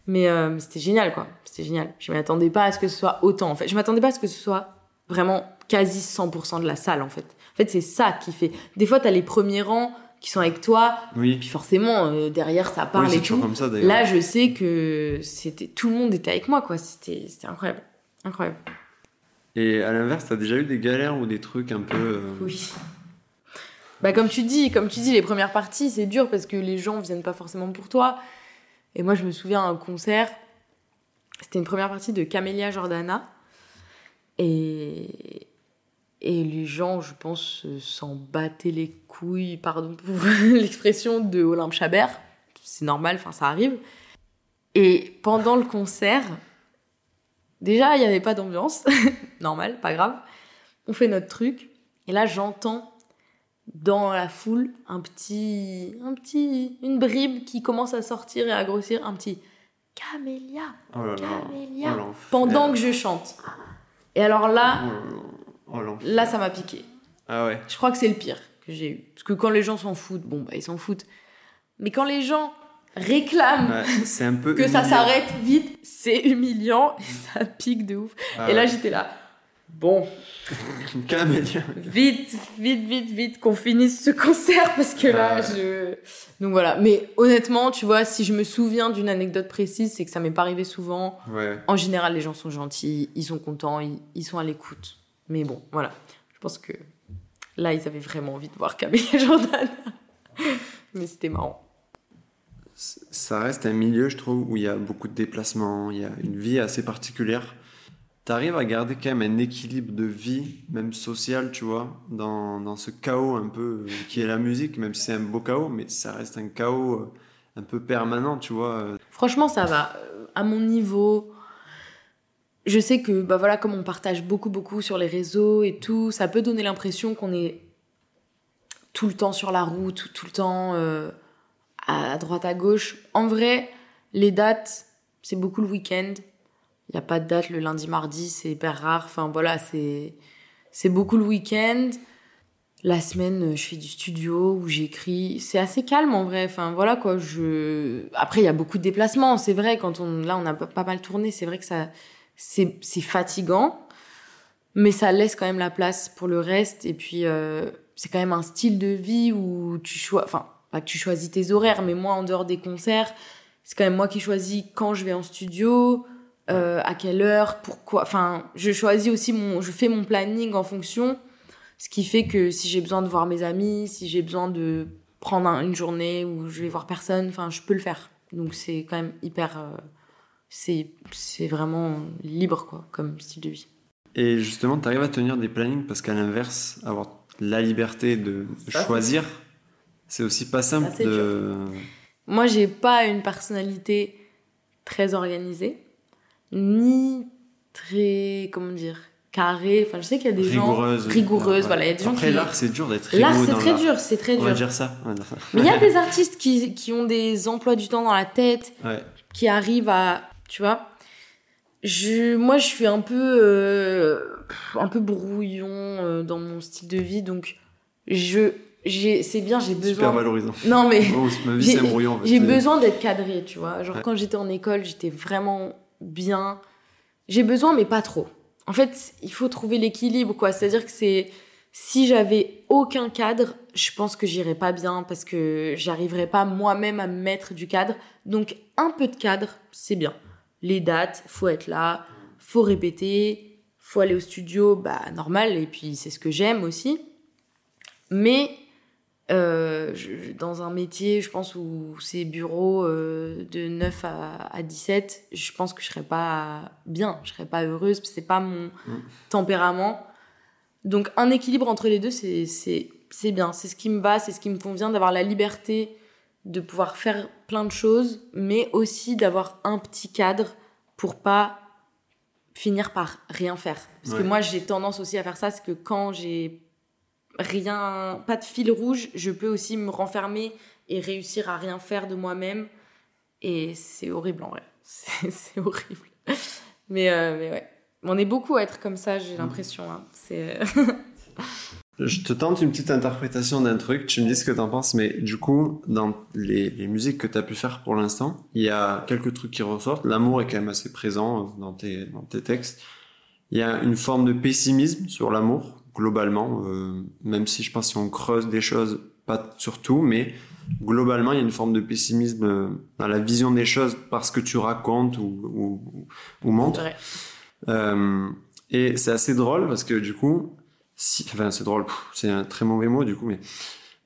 Mais, euh, mais c'était génial, quoi. C'était génial. Je m'attendais pas à ce que ce soit autant, en fait. Je m'attendais pas à ce que ce soit vraiment quasi 100% de la salle, en fait. En fait, c'est ça qui fait. Des fois, t'as les premiers rangs qui sont avec toi, Oui, puis forcément, euh, derrière, ça parle oui et tout. comme ça d'ailleurs. Là, je sais que c'était tout le monde était avec moi, quoi. C'était c'était incroyable, incroyable. Et à l'inverse, t'as déjà eu des galères ou des trucs un peu. euh, Oui. Bah comme tu dis, comme tu dis, les premières parties, c'est dur parce que les gens viennent pas forcément pour toi. Et moi, je me souviens un concert, c'était une première partie de Camélia Jordana. Et, et les gens, je pense, s'en battaient les couilles, pardon pour (laughs) l'expression, de Olympe Chabert. C'est normal, enfin, ça arrive. Et pendant le concert, déjà, il n'y avait pas d'ambiance. (laughs) normal, pas grave. On fait notre truc. Et là, j'entends dans la foule un petit, un petit, une bribe qui commence à sortir et à grossir, un petit Camélia, Oh là là. Camélia, Oh, pendant que je chante. Et alors là, Oh là ça m'a piqué. Ah ouais. Je crois que c'est le pire que j'ai eu. Parce que quand les gens s'en foutent, bon, bah, ils s'en foutent. Mais quand les gens réclament Ouais, c'est un peu. (laughs) que ça s'arrête vite, c'est humiliant et ça pique de ouf. Ah et là, ouais. j'étais là. Bon, (laughs) Camélia. vite, vite, vite, vite, qu'on finisse ce concert parce que là, Ah je. Donc voilà. Mais honnêtement, tu vois, si je me souviens d'une anecdote précise, c'est que ça m'est pas arrivé souvent. Ouais. En général, les gens sont gentils, ils sont contents, ils, ils sont à l'écoute. Mais bon, voilà. Je pense que là, ils avaient vraiment envie de voir Camélia Jordan. (laughs) Mais c'était marrant. Ça reste un milieu, je trouve, où il y a beaucoup de déplacements, il y a une vie assez particulière. T'arrives à garder quand même un équilibre de vie, même social, tu vois, dans, dans ce chaos un peu euh, qui est la musique, même si c'est un beau chaos, mais ça reste un chaos euh, un peu permanent, tu vois. euh. Franchement, ça va. À mon niveau, je sais que, bah voilà, comme on partage beaucoup, beaucoup sur les réseaux et tout, ça peut donner l'impression qu'on est tout le temps sur la route, tout le temps euh, à droite, à gauche. En vrai, les dates, c'est beaucoup le week-end. Il n'y a pas de date le lundi, mardi, c'est hyper rare. Enfin voilà, c'est c'est beaucoup le week-end. La semaine, je fais du studio où j'écris. C'est assez calme en vrai. Enfin voilà quoi. Je après il y a beaucoup de déplacements. C'est vrai quand on là on a pas mal tourné. C'est vrai que ça c'est c'est fatigant, mais ça laisse quand même la place pour le reste. Et puis euh, c'est quand même un style de vie où tu choisis. Enfin pas que tu choisis tes horaires, mais moi en dehors des concerts, c'est quand même moi qui choisis quand je vais en studio. Euh, à quelle heure, pourquoi. Enfin, je choisis aussi mon, je fais mon planning en fonction, ce qui fait que si j'ai besoin de voir mes amis, si j'ai besoin de prendre un- une journée où je vais voir personne, enfin, je peux le faire. Donc c'est quand même hyper, euh, c'est, c'est vraiment libre quoi, comme style de vie. Et justement, t'arrives à tenir des plannings parce qu'à l'inverse, avoir la liberté de, Ça, choisir, c'est aussi pas simple de. Moi, j'ai pas une personnalité très organisée, ni très, comment dire, carrée. Enfin, je sais qu'il y a des rigoureuse. gens rigoureuses. Ouais. Voilà, il y a des gens Après, qui. l'art, c'est dur d'être L'art, rigoureux c'est très l'art. dur, c'est très dur. on va dire ça. Mais il y a (laughs) des artistes qui, qui ont des emplois du temps dans la tête, Ouais. qui arrivent à, tu vois. Je, moi, je suis un peu, euh, un peu brouillon euh, dans mon style de vie, donc je, j'ai, c'est bien, j'ai Super besoin. valorisant. Non mais (laughs) ma vie, c'est brouillon. en fait. j'ai besoin d'être cadrée, tu vois. Genre Ouais. quand j'étais en école, j'étais vraiment bien. J'ai besoin, mais pas trop. En fait, il faut trouver l'équilibre, quoi. C'est-à-dire que c'est si j'avais aucun cadre, je pense que j'irais pas bien parce que j'arriverais pas moi-même à me mettre du cadre. Donc un peu de cadre, c'est bien. Les dates, faut être là, faut répéter, faut aller au studio, bah normal. Et puis c'est ce que j'aime aussi. Mais euh, je- dans un métier, je pense, où c'est bureau euh, de 9 à, à 17, je pense que je serais pas bien, je serais pas heureuse, c'est pas mon Mm. tempérament. Donc un équilibre entre les deux, c'est c'est bien, c'est ce qui me va, c'est ce qui me convient d'avoir la liberté de pouvoir faire plein de choses, mais aussi d'avoir un petit cadre pour pas finir par rien faire. Parce que moi, j'ai tendance aussi à faire ça, c'est que quand j'ai rien, pas de fil rouge, je peux aussi me renfermer et réussir à rien faire de moi-même. Et c'est horrible en vrai. (laughs) C'est horrible. Mais, euh, mais ouais. On est beaucoup à être comme ça, j'ai mm. l'impression. Hein. C'est. (laughs) Je te tente une petite interprétation d'un truc, tu me dis ce que t'en penses, mais du coup, dans les, les musiques que t'as pu faire pour l'instant, il y a quelques trucs qui ressortent. L'amour est quand même assez présent dans tes, dans tes textes. Il y a une forme de pessimisme sur l'amour, globalement, euh, même si je pense si on creuse des choses, pas sur tout, mais globalement, il y a une forme de pessimisme euh, dans la vision des choses parce que tu racontes ou, ou, ou montres. Euh, et c'est assez drôle parce que du coup, si, enfin c'est drôle, c'est un très mauvais mot du coup, mais,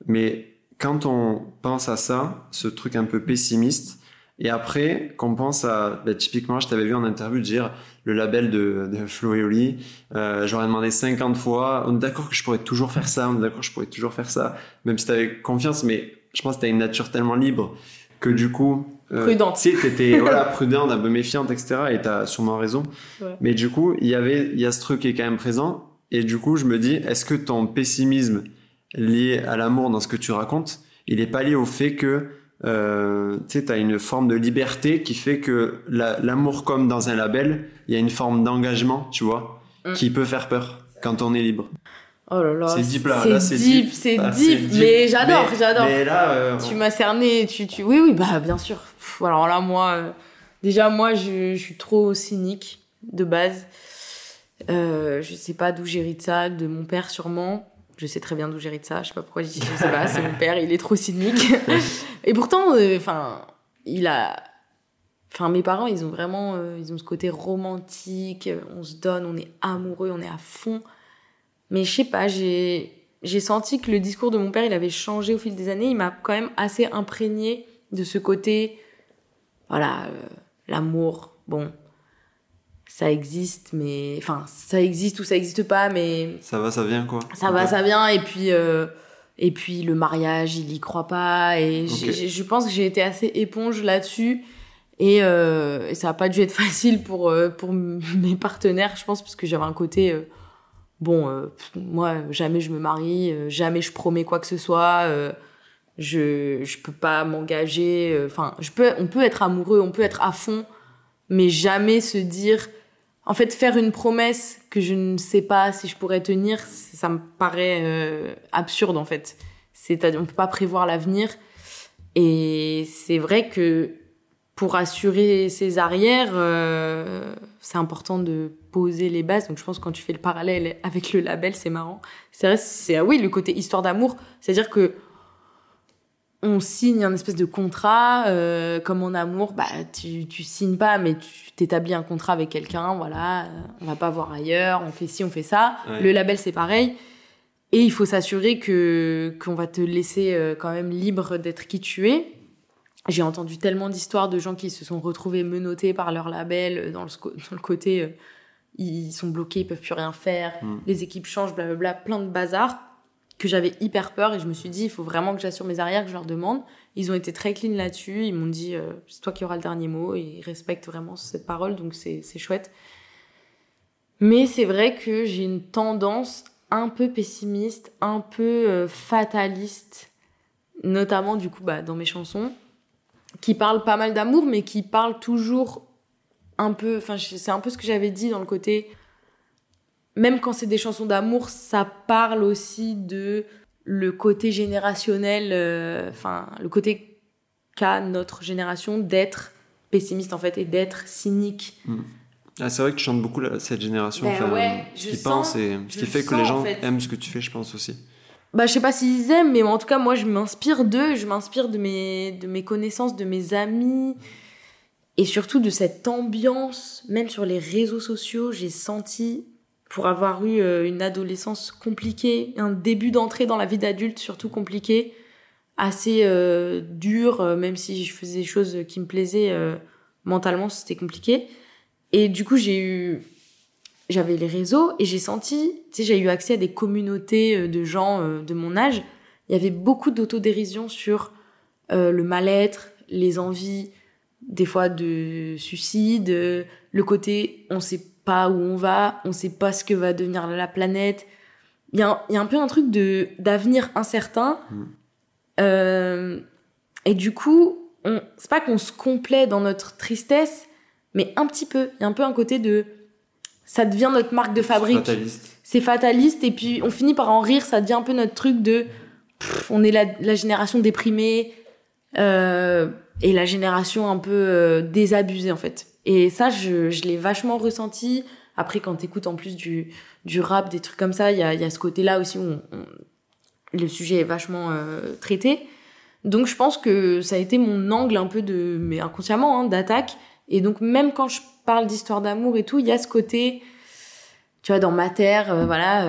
mais quand on pense à ça, ce truc un peu pessimiste, et après qu'on pense à, bah, typiquement, je t'avais vu en interview dire le label de, de Flo et Oli, euh, j'aurais demandé 50 fois, on est d'accord que je pourrais toujours faire ça, on est d'accord que je pourrais toujours faire ça, même si t'avais confiance, mais je pense que t'as une nature tellement libre que du coup, euh, prudente. Tu t'étais (laughs) voilà, prudente, un peu méfiante, etc. Et t'as sûrement raison. Mais du coup, il y avait, il y a ce truc qui est quand même présent. Et du coup, je me dis, est-ce que ton pessimisme lié à l'amour dans ce que tu racontes, il est pas lié au fait que euh, tu as une forme de liberté qui fait que l'amour comme dans un label, il y a une forme d'engagement, tu vois, mm. qui peut faire peur quand on est libre. Oh là là, c'est deep là, c'est deep, c'est ah, deep, mais j'adore, j'adore. Euh, tu m'as cerné, tu, tu, oui, oui, bah bien sûr. alors là, moi, euh, déjà moi, je, je, suis trop cynique de base. Euh, je sais pas d'où j'hérite ça, de mon père sûrement. Je sais très bien d'où j'hérite ça. Je sais pas pourquoi je dis je sais pas. C'est mon père, il est trop cynique. (laughs) Et pourtant, euh, enfin, il a. Enfin, mes parents, ils ont vraiment, euh, ils ont ce côté romantique. On se donne, on est amoureux, on est à fond. Mais je sais pas, j'ai j'ai senti que le discours de mon père, il avait changé au fil des années. Il m'a quand même assez imprégné de ce côté, voilà, l'amour. Bon, ça existe, mais enfin, ça existe ou ça existe pas, mais ça va, ça vient quoi. Ça va, ça vient, et puis euh, et puis le mariage, il y croit pas, et je pense que j'ai été assez éponge là-dessus, et, euh, ça a pas dû être (laughs) facile pour euh, pour mes partenaires, je pense, parce que j'avais un côté bon, moi jamais je me marie, jamais je promets quoi que ce soit. je je peux pas m'engager enfin je peux on peut être amoureux on peut être à fond mais jamais se dire en fait, faire une promesse que je ne sais pas si je pourrais tenir, ça me paraît euh, absurde en fait. C'est-à-dire, on peut pas prévoir l'avenir. Et c'est vrai que pour assurer ses arrières, euh, c'est important de poser les bases. Donc je pense que quand tu fais le parallèle avec le label, c'est marrant. C'est vrai, c'est oui le côté histoire d'amour, c'est-à-dire que on signe un espèce de contrat, euh, comme en amour, bah tu, tu signes pas, mais tu t'établis un contrat avec quelqu'un, voilà, on va pas voir ailleurs, on fait ci, on fait ça. Le label c'est pareil, et il faut s'assurer que qu'on va te laisser euh, quand même libre d'être qui tu es. J'ai entendu tellement d'histoires de gens qui se sont retrouvés menottés par leur label euh, dans le, dans le côté ils sont bloqués, ils peuvent plus rien faire, hmm. les équipes changent, blablabla, plein de bazar que j'avais hyper peur et je me suis dit il faut vraiment que j'assure mes arrières que je leur demande. Ils ont été très clean là-dessus. Ils m'ont dit euh, c'est toi qui auras le dernier mot. Ils respectent vraiment cette parole donc c'est chouette. Mais c'est vrai que j'ai une tendance un peu pessimiste un peu euh, fataliste notamment du coup bah, dans mes chansons qui parlent pas mal d'amour mais qui parlent toujours un peu enfin c'est un peu ce que j'avais dit dans le côté même quand c'est des chansons d'amour, ça parle aussi de le côté générationnel, euh, enfin, le côté qu'a notre génération d'être pessimiste en fait et d'être cynique. Hmm. Ah, c'est vrai que tu chantes beaucoup cette génération ben ce qui pense et ce qui fait que les gens aiment ce que tu fais, je pense aussi. Bah, je sais pas s'ils aiment, mais en tout cas, moi, je m'inspire d'eux, je m'inspire de mes, de mes connaissances, de mes amis, et surtout de cette ambiance, même sur les réseaux sociaux, j'ai senti pour avoir eu euh, une adolescence compliquée, un début d'entrée dans la vie d'adulte surtout compliqué, assez euh, dur, euh, même si je faisais des choses qui me plaisaient mentalement, c'était compliqué. Et du coup, j'ai eu j'avais les réseaux et j'ai senti, tu sais, j'ai eu accès à des communautés euh, de gens euh, de mon âge. Il y avait beaucoup d'autodérision sur euh, le mal-être, les envies, des fois de suicide, le côté on sait pas où on va, on sait pas ce que va devenir la planète. Il y a, il y a un peu un truc de d'avenir incertain. Mm. Euh, et du coup, on, c'est pas qu'on se complaît dans notre tristesse, mais un petit peu. Il y a un peu un côté de ça devient notre marque de fabrique. Fataliste. C'est fataliste et puis on finit par en rire. Ça devient un peu notre truc de pff, on est la, la génération déprimée euh, et la génération un peu euh, désabusée en fait. Et ça, je, je l'ai vachement ressenti. Après, quand t'écoutes en plus du, du rap, des trucs comme ça, il y a, ce côté-là aussi où on- le sujet est vachement euh, traité. Donc je pense que ça a été mon angle un peu de, mais inconsciemment, hein, d'attaque. Et donc même quand je parle d'histoire d'amour et tout, il y a ce côté, tu vois, dans ma terre, euh, voilà,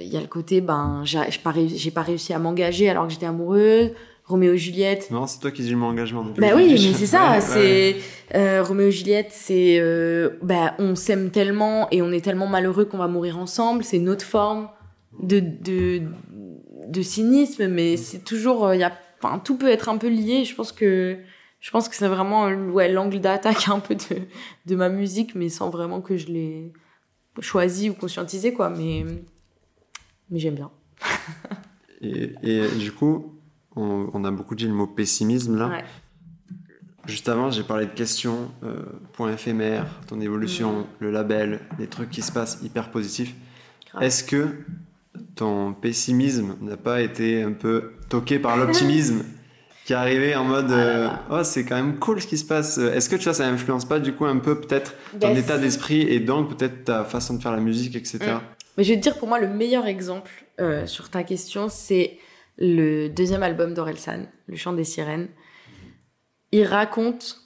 il y a le côté, ben, j'ai pas réussi à m'engager alors que j'étais amoureuse. Roméo et Juliette, Non, c'est toi qui dis mon engagement. depuis bah le oui, mais c'est ça, Ouais, c'est euh, Roméo et Juliette, c'est euh, bah on s'aime tellement et on est tellement malheureux qu'on va mourir ensemble, c'est notre forme de de de cynisme, mais c'est toujours euh, il y a enfin tout peut être un peu lié, je pense que je pense que c'est vraiment ouais l'angle d'attaque un peu de de ma musique mais sans vraiment que je l'ai choisi ou conscientisé quoi, mais mais j'aime bien. Et, et du coup, on, on a beaucoup dit le mot pessimisme là. Ouais. Juste avant, j'ai parlé de questions, euh, points éphémères, ton évolution, Mm. le label, les trucs qui se passent hyper positifs. Est-ce que ton pessimisme n'a pas été un peu toqué par l'optimisme (laughs) qui est arrivé en mode Ah euh, oh c'est quand même cool ce qui se passe est-ce que tu vois ça influence pas du coup un peu peut-être ton état d'esprit et donc peut-être ta façon de faire la musique etc Mm. Mais je vais te dire, pour moi, le meilleur exemple euh, sur ta question, c'est le deuxième album d'Orelsan, Le chant des sirènes. Il raconte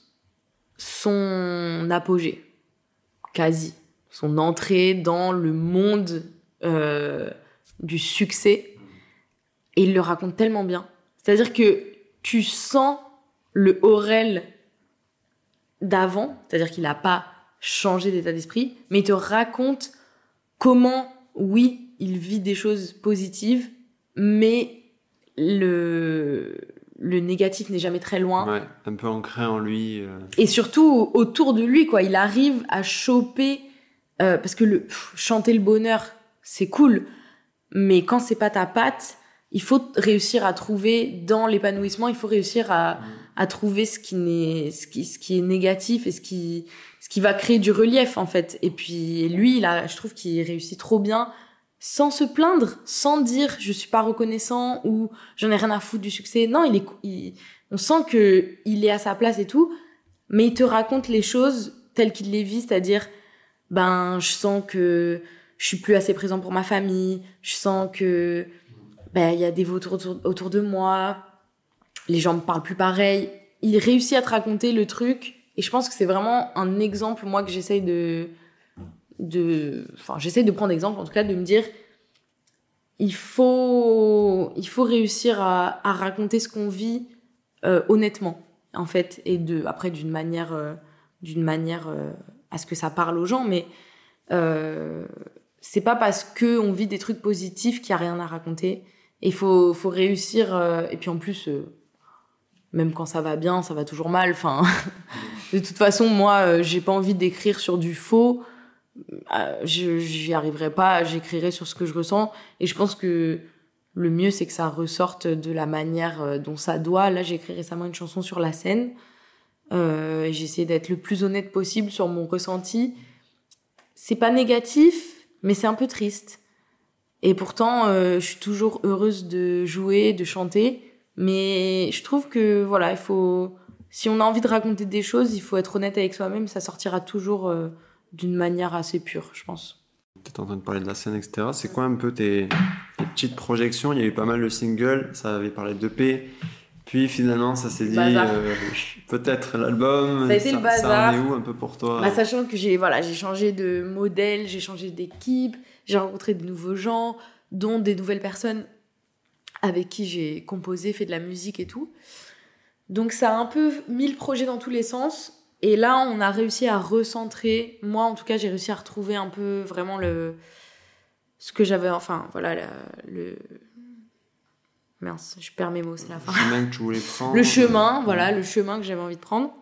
son apogée, quasi, son entrée dans le monde euh, du succès. Et il le raconte tellement bien. C'est-à-dire que tu sens le Aurel d'avant, c'est-à-dire qu'il n'a pas changé d'état d'esprit, mais il te raconte comment, oui, il vit des choses positives, mais le, le négatif n'est jamais très loin. ouais un peu ancré en lui euh, Et surtout autour de lui, quoi. Il arrive à choper, euh, parce que le, pff, chanter le bonheur, c'est cool, mais quand c'est pas ta patte, il faut réussir à trouver dans l'épanouissement, il faut réussir à, à trouver ce qui, n'est, ce, qui, ce qui est négatif et ce qui, ce qui va créer du relief, en fait. Et puis lui, a, je trouve qu'il réussit trop bien sans se plaindre, sans dire je suis pas reconnaissant ou j'en ai rien à foutre du succès. Non, il est, on sent que il est à sa place et tout, mais il te raconte les choses telles qu'il les vit, c'est-à-dire ben je sens que je suis plus assez présent pour ma famille, je sens que ben il y a des vautours autour, autour de moi, les gens me parlent plus pareil. Il réussit à te raconter le truc et je pense que c'est vraiment un exemple moi que j'essaye de de enfin j'essaye de prendre exemple en tout cas de me dire il faut il faut réussir à, raconter ce qu'on vit euh, honnêtement en fait et de après d'une manière euh, d'une manière euh, à ce que ça parle aux gens mais c'est pas parce que on vit des trucs positifs qu'il y a rien à raconter. Il faut faut réussir et puis en plus même quand ça va bien ça va toujours mal enfin (laughs) de toute façon moi j'ai pas envie d'écrire sur du faux je j'y arriverai pas j'écrirai sur ce que je ressens. Et je pense que le mieux c'est que ça ressorte de la manière euh, dont ça doit. Là j'ai écrit récemment une chanson sur la scène. Euh, j'ai essayé d'être le plus honnête possible sur mon ressenti. C'est pas négatif mais c'est un peu triste. Et pourtant euh, je suis toujours heureuse de jouer de chanter. Mais je trouve que voilà il faut si on a envie de raconter des choses il faut être honnête avec soi-même. Ça sortira toujours euh, d'une manière assez pure je pense Tu es en train de parler de la scène, etc. C'est quoi un peu tes, tes petites projections? Il y a eu pas mal de singles, ça avait parlé d'EP. Puis finalement, ça s'est dit euh, peut-être l'album. Ça a été le bazar. Ça en est où un peu pour toi? Bah, sachant que j'ai voilà, j'ai changé de modèle, j'ai changé d'équipe, j'ai rencontré de nouveaux gens, dont des nouvelles personnes avec qui j'ai composé, fait de la musique et tout. Donc ça a un peu mis le projet dans tous les sens. Et là, on a réussi à recentrer. Moi, en tout cas, j'ai réussi à retrouver un peu vraiment le ce que j'avais. Enfin, voilà, le. Mince, je perds mes mots, c'est la fin. Le chemin que tu voulais prendre. Le chemin, voilà, le chemin que j'avais envie de prendre.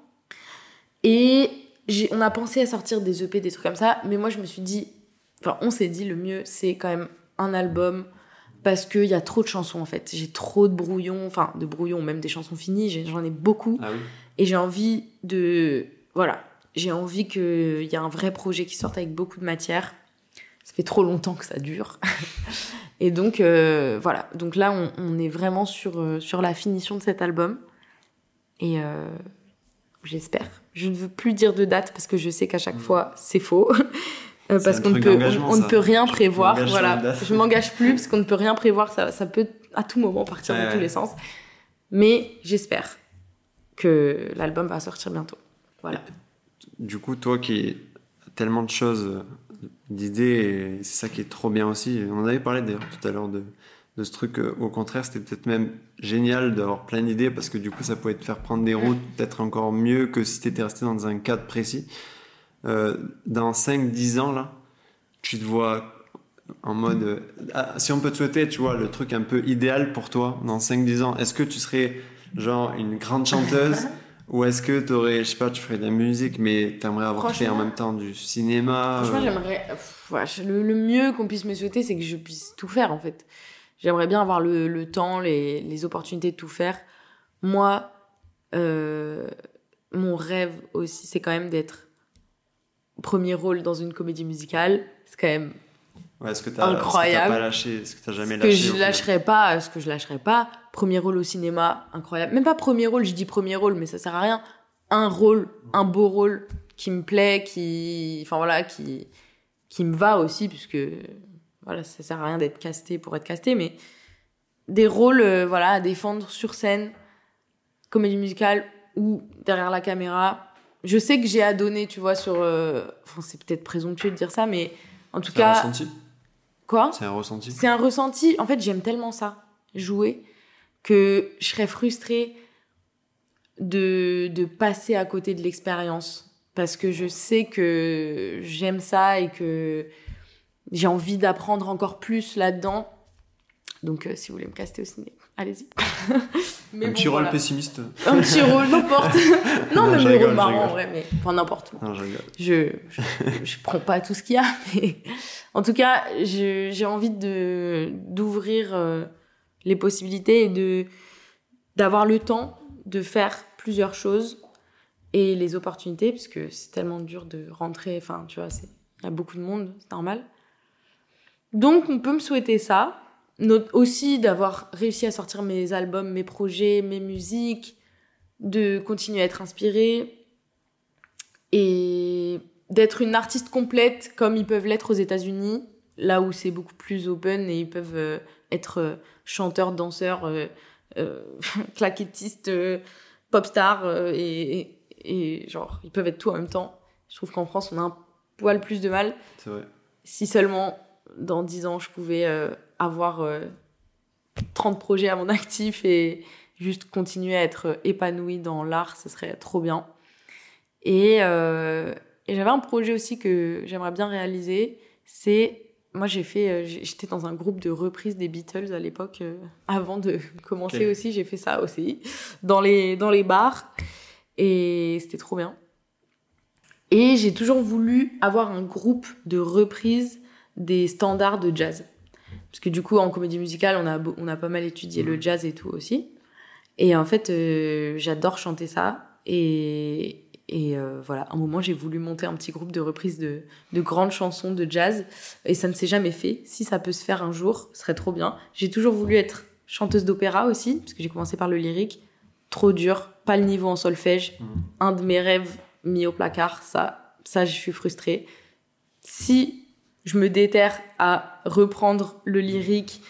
Et on a pensé à sortir des EP, des trucs comme ça, mais moi je me suis dit, enfin on s'est dit le mieux c'est quand même un album parce qu'il y a trop de chansons en fait. J'ai trop de brouillons, enfin de brouillons, même des chansons finies, j'en ai beaucoup. Ah oui. Et j'ai envie de. Voilà, j'ai envie qu'il y ait un vrai projet qui sorte avec beaucoup de matière. Ça fait trop longtemps que ça dure. (laughs) et donc, euh, voilà. Donc là, on, est vraiment sur, euh, sur la finition de cet album. Et euh, j'espère. Je ne veux plus dire de date parce que je sais qu'à chaque mm. fois, c'est faux. (laughs) parce qu'on ne peut, on, ne peut rien prévoir. Voilà. Je m'engage plus parce qu'on ne peut rien prévoir. Ça, ça peut à tout moment partir dans tous les sens. Mais j'espère que l'album va sortir bientôt. Voilà. Du coup, toi qui as tellement de choses, d'idées, c'est ça qui est trop bien aussi. On en avait parlé d'ailleurs tout à l'heure de, ce truc. Euh, au contraire, c'était peut-être même génial d'avoir plein d'idées parce que du coup, ça pouvait te faire prendre des routes peut-être encore mieux que si tu étais resté dans un cadre précis. Euh, dans 5-10 ans, là, tu te vois en mode. Euh, ah, si on peut te souhaiter, tu vois, le truc un peu idéal pour toi dans 5-10 ans, est-ce que tu serais genre une grande chanteuse (laughs) Ou est-ce que tu aurais, je sais pas, tu ferais de la musique, mais tu aimerais avoir fait en même temps du cinéma Franchement, j'aimerais. Le, mieux qu'on puisse me souhaiter, c'est que je puisse tout faire en fait. J'aimerais bien avoir le, le temps, les, les, opportunités de tout faire. Moi, euh, mon rêve aussi, c'est quand même d'être premier rôle dans une comédie musicale. C'est quand même est-ce que tu pas lâché? Est-ce que tu jamais lâché que je lâcherai pas, ce que je lâcherai pas. Premier rôle au cinéma, incroyable. Même pas premier rôle, je dis premier rôle, mais ça sert à rien. Un rôle, un beau rôle qui me plaît, qui, enfin voilà, qui, qui me va aussi, puisque voilà, ça sert à rien d'être casté pour être casté, mais des rôles, euh, voilà, à défendre sur scène, comédie musicale ou derrière la caméra. Je sais que j'ai à donner, tu vois, sur, euh, enfin c'est peut-être présomptueux de dire ça, mais en tout cas, Quoi C'est un ressenti. C'est un ressenti. En fait, j'aime tellement ça, jouer, que je serais frustrée de, de passer à côté de l'expérience. Parce que je sais que j'aime ça et que j'ai envie d'apprendre encore plus là-dedans. Donc, euh, si vous voulez me caster au ciné, allez-y. (laughs) un petit rôle pessimiste. Un petit (laughs) rôle, n'importe. non, mais même rôle marrant, en vrai, mais enfin n'importe. Je, je, je, prends pas tout ce qu'il y a, (laughs) mais en tout cas, j'ai envie de d'ouvrir euh, les possibilités et de d'avoir le temps de faire plusieurs choses et les opportunités, puisque c'est tellement dur de rentrer. Enfin, tu vois, il y a beaucoup de monde, c'est normal. Donc, on peut me souhaiter ça aussi d'avoir réussi à sortir mes albums, mes projets, mes musiques, de continuer à être inspirée et d'être une artiste complète comme ils peuvent l'être aux États-Unis, là où c'est beaucoup plus open et ils peuvent euh, être euh, chanteurs, danseurs, euh, (laughs) claquettistes, pop stars et, et, genre ils peuvent être tout en même temps. Je trouve qu'en France on a un poil plus de mal. C'est vrai. Si seulement dans 10 ans je pouvais avoir 30 euh, projets à mon actif et juste continuer à être épanouie dans l'art, ce serait trop bien. Euh, et, j'avais un projet aussi que j'aimerais bien réaliser, c'est moi j'ai fait euh, j'étais dans un groupe de reprise des Beatles à l'époque avant de (laughs) commencer aussi. J'ai fait ça aussi dans les dans les bars. Et c'était trop bien. Et j'ai toujours voulu avoir un groupe de reprise des standards de jazz parce que du coup, en comédie musicale, on a, on a pas mal étudié le jazz et tout aussi. Et en fait, euh, j'adore chanter ça. Et, et euh, voilà, à un moment, j'ai voulu monter un petit groupe de reprises de, de grandes chansons de jazz. Et ça ne s'est jamais fait. Si ça peut se faire un jour, ce serait trop bien. J'ai toujours voulu être chanteuse d'opéra aussi, parce que j'ai commencé par le lyrique. Trop dur, pas le niveau en solfège. Mmh. Un de mes rêves mis au placard, ça, ça, je suis frustrée. Si je me déterre à reprendre le lyrique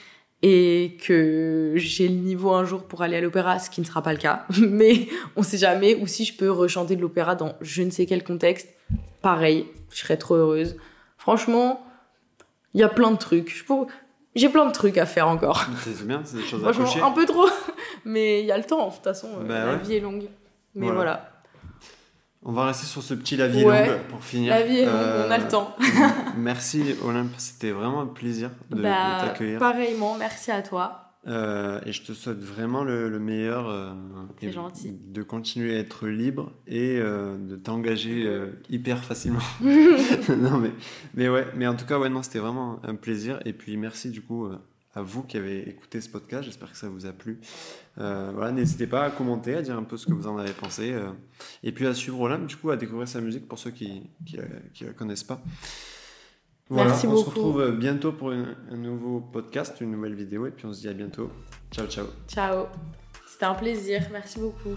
et que j'ai le niveau un jour pour aller à l'opéra, ce qui ne sera pas le cas, (laughs) mais on sait jamais, ou si je peux rechanter de l'opéra dans je ne sais quel contexte, pareil, je serais trop heureuse. Franchement, il y a plein de trucs. J'ai plein de trucs à faire encore. C'est bien, c'est des choses à Franchement, un peu trop, (laughs) mais il y a le temps, de toute façon, bah la vie est longue. Mais voilà. On va rester sur ce petit La vie longue pour finir. La vie est longue, on a le temps. (laughs) merci Olympe, c'était vraiment un plaisir de, bah, de t'accueillir. Pareillement, merci à toi. Euh, et je te souhaite vraiment le, meilleur. Euh, gentil. De continuer à être libre et euh, de t'engager euh, hyper facilement. (laughs) (laughs) non, mais, mais ouais, mais en tout cas, ouais, non, c'était vraiment un plaisir. Et puis merci du coup à vous qui avez écouté ce podcast. J'espère que ça vous a plu. voilà, n'hésitez pas à commenter, à dire un peu ce que vous en avez pensé. et puis à suivre Olympe, du coup, à découvrir sa musique pour ceux qui ne la connaissent pas. Merci on beaucoup. se retrouve bientôt pour un nouveau podcast, une nouvelle vidéo, et puis on se dit à bientôt. Ciao, ciao. Ciao. C'était un plaisir. Merci beaucoup.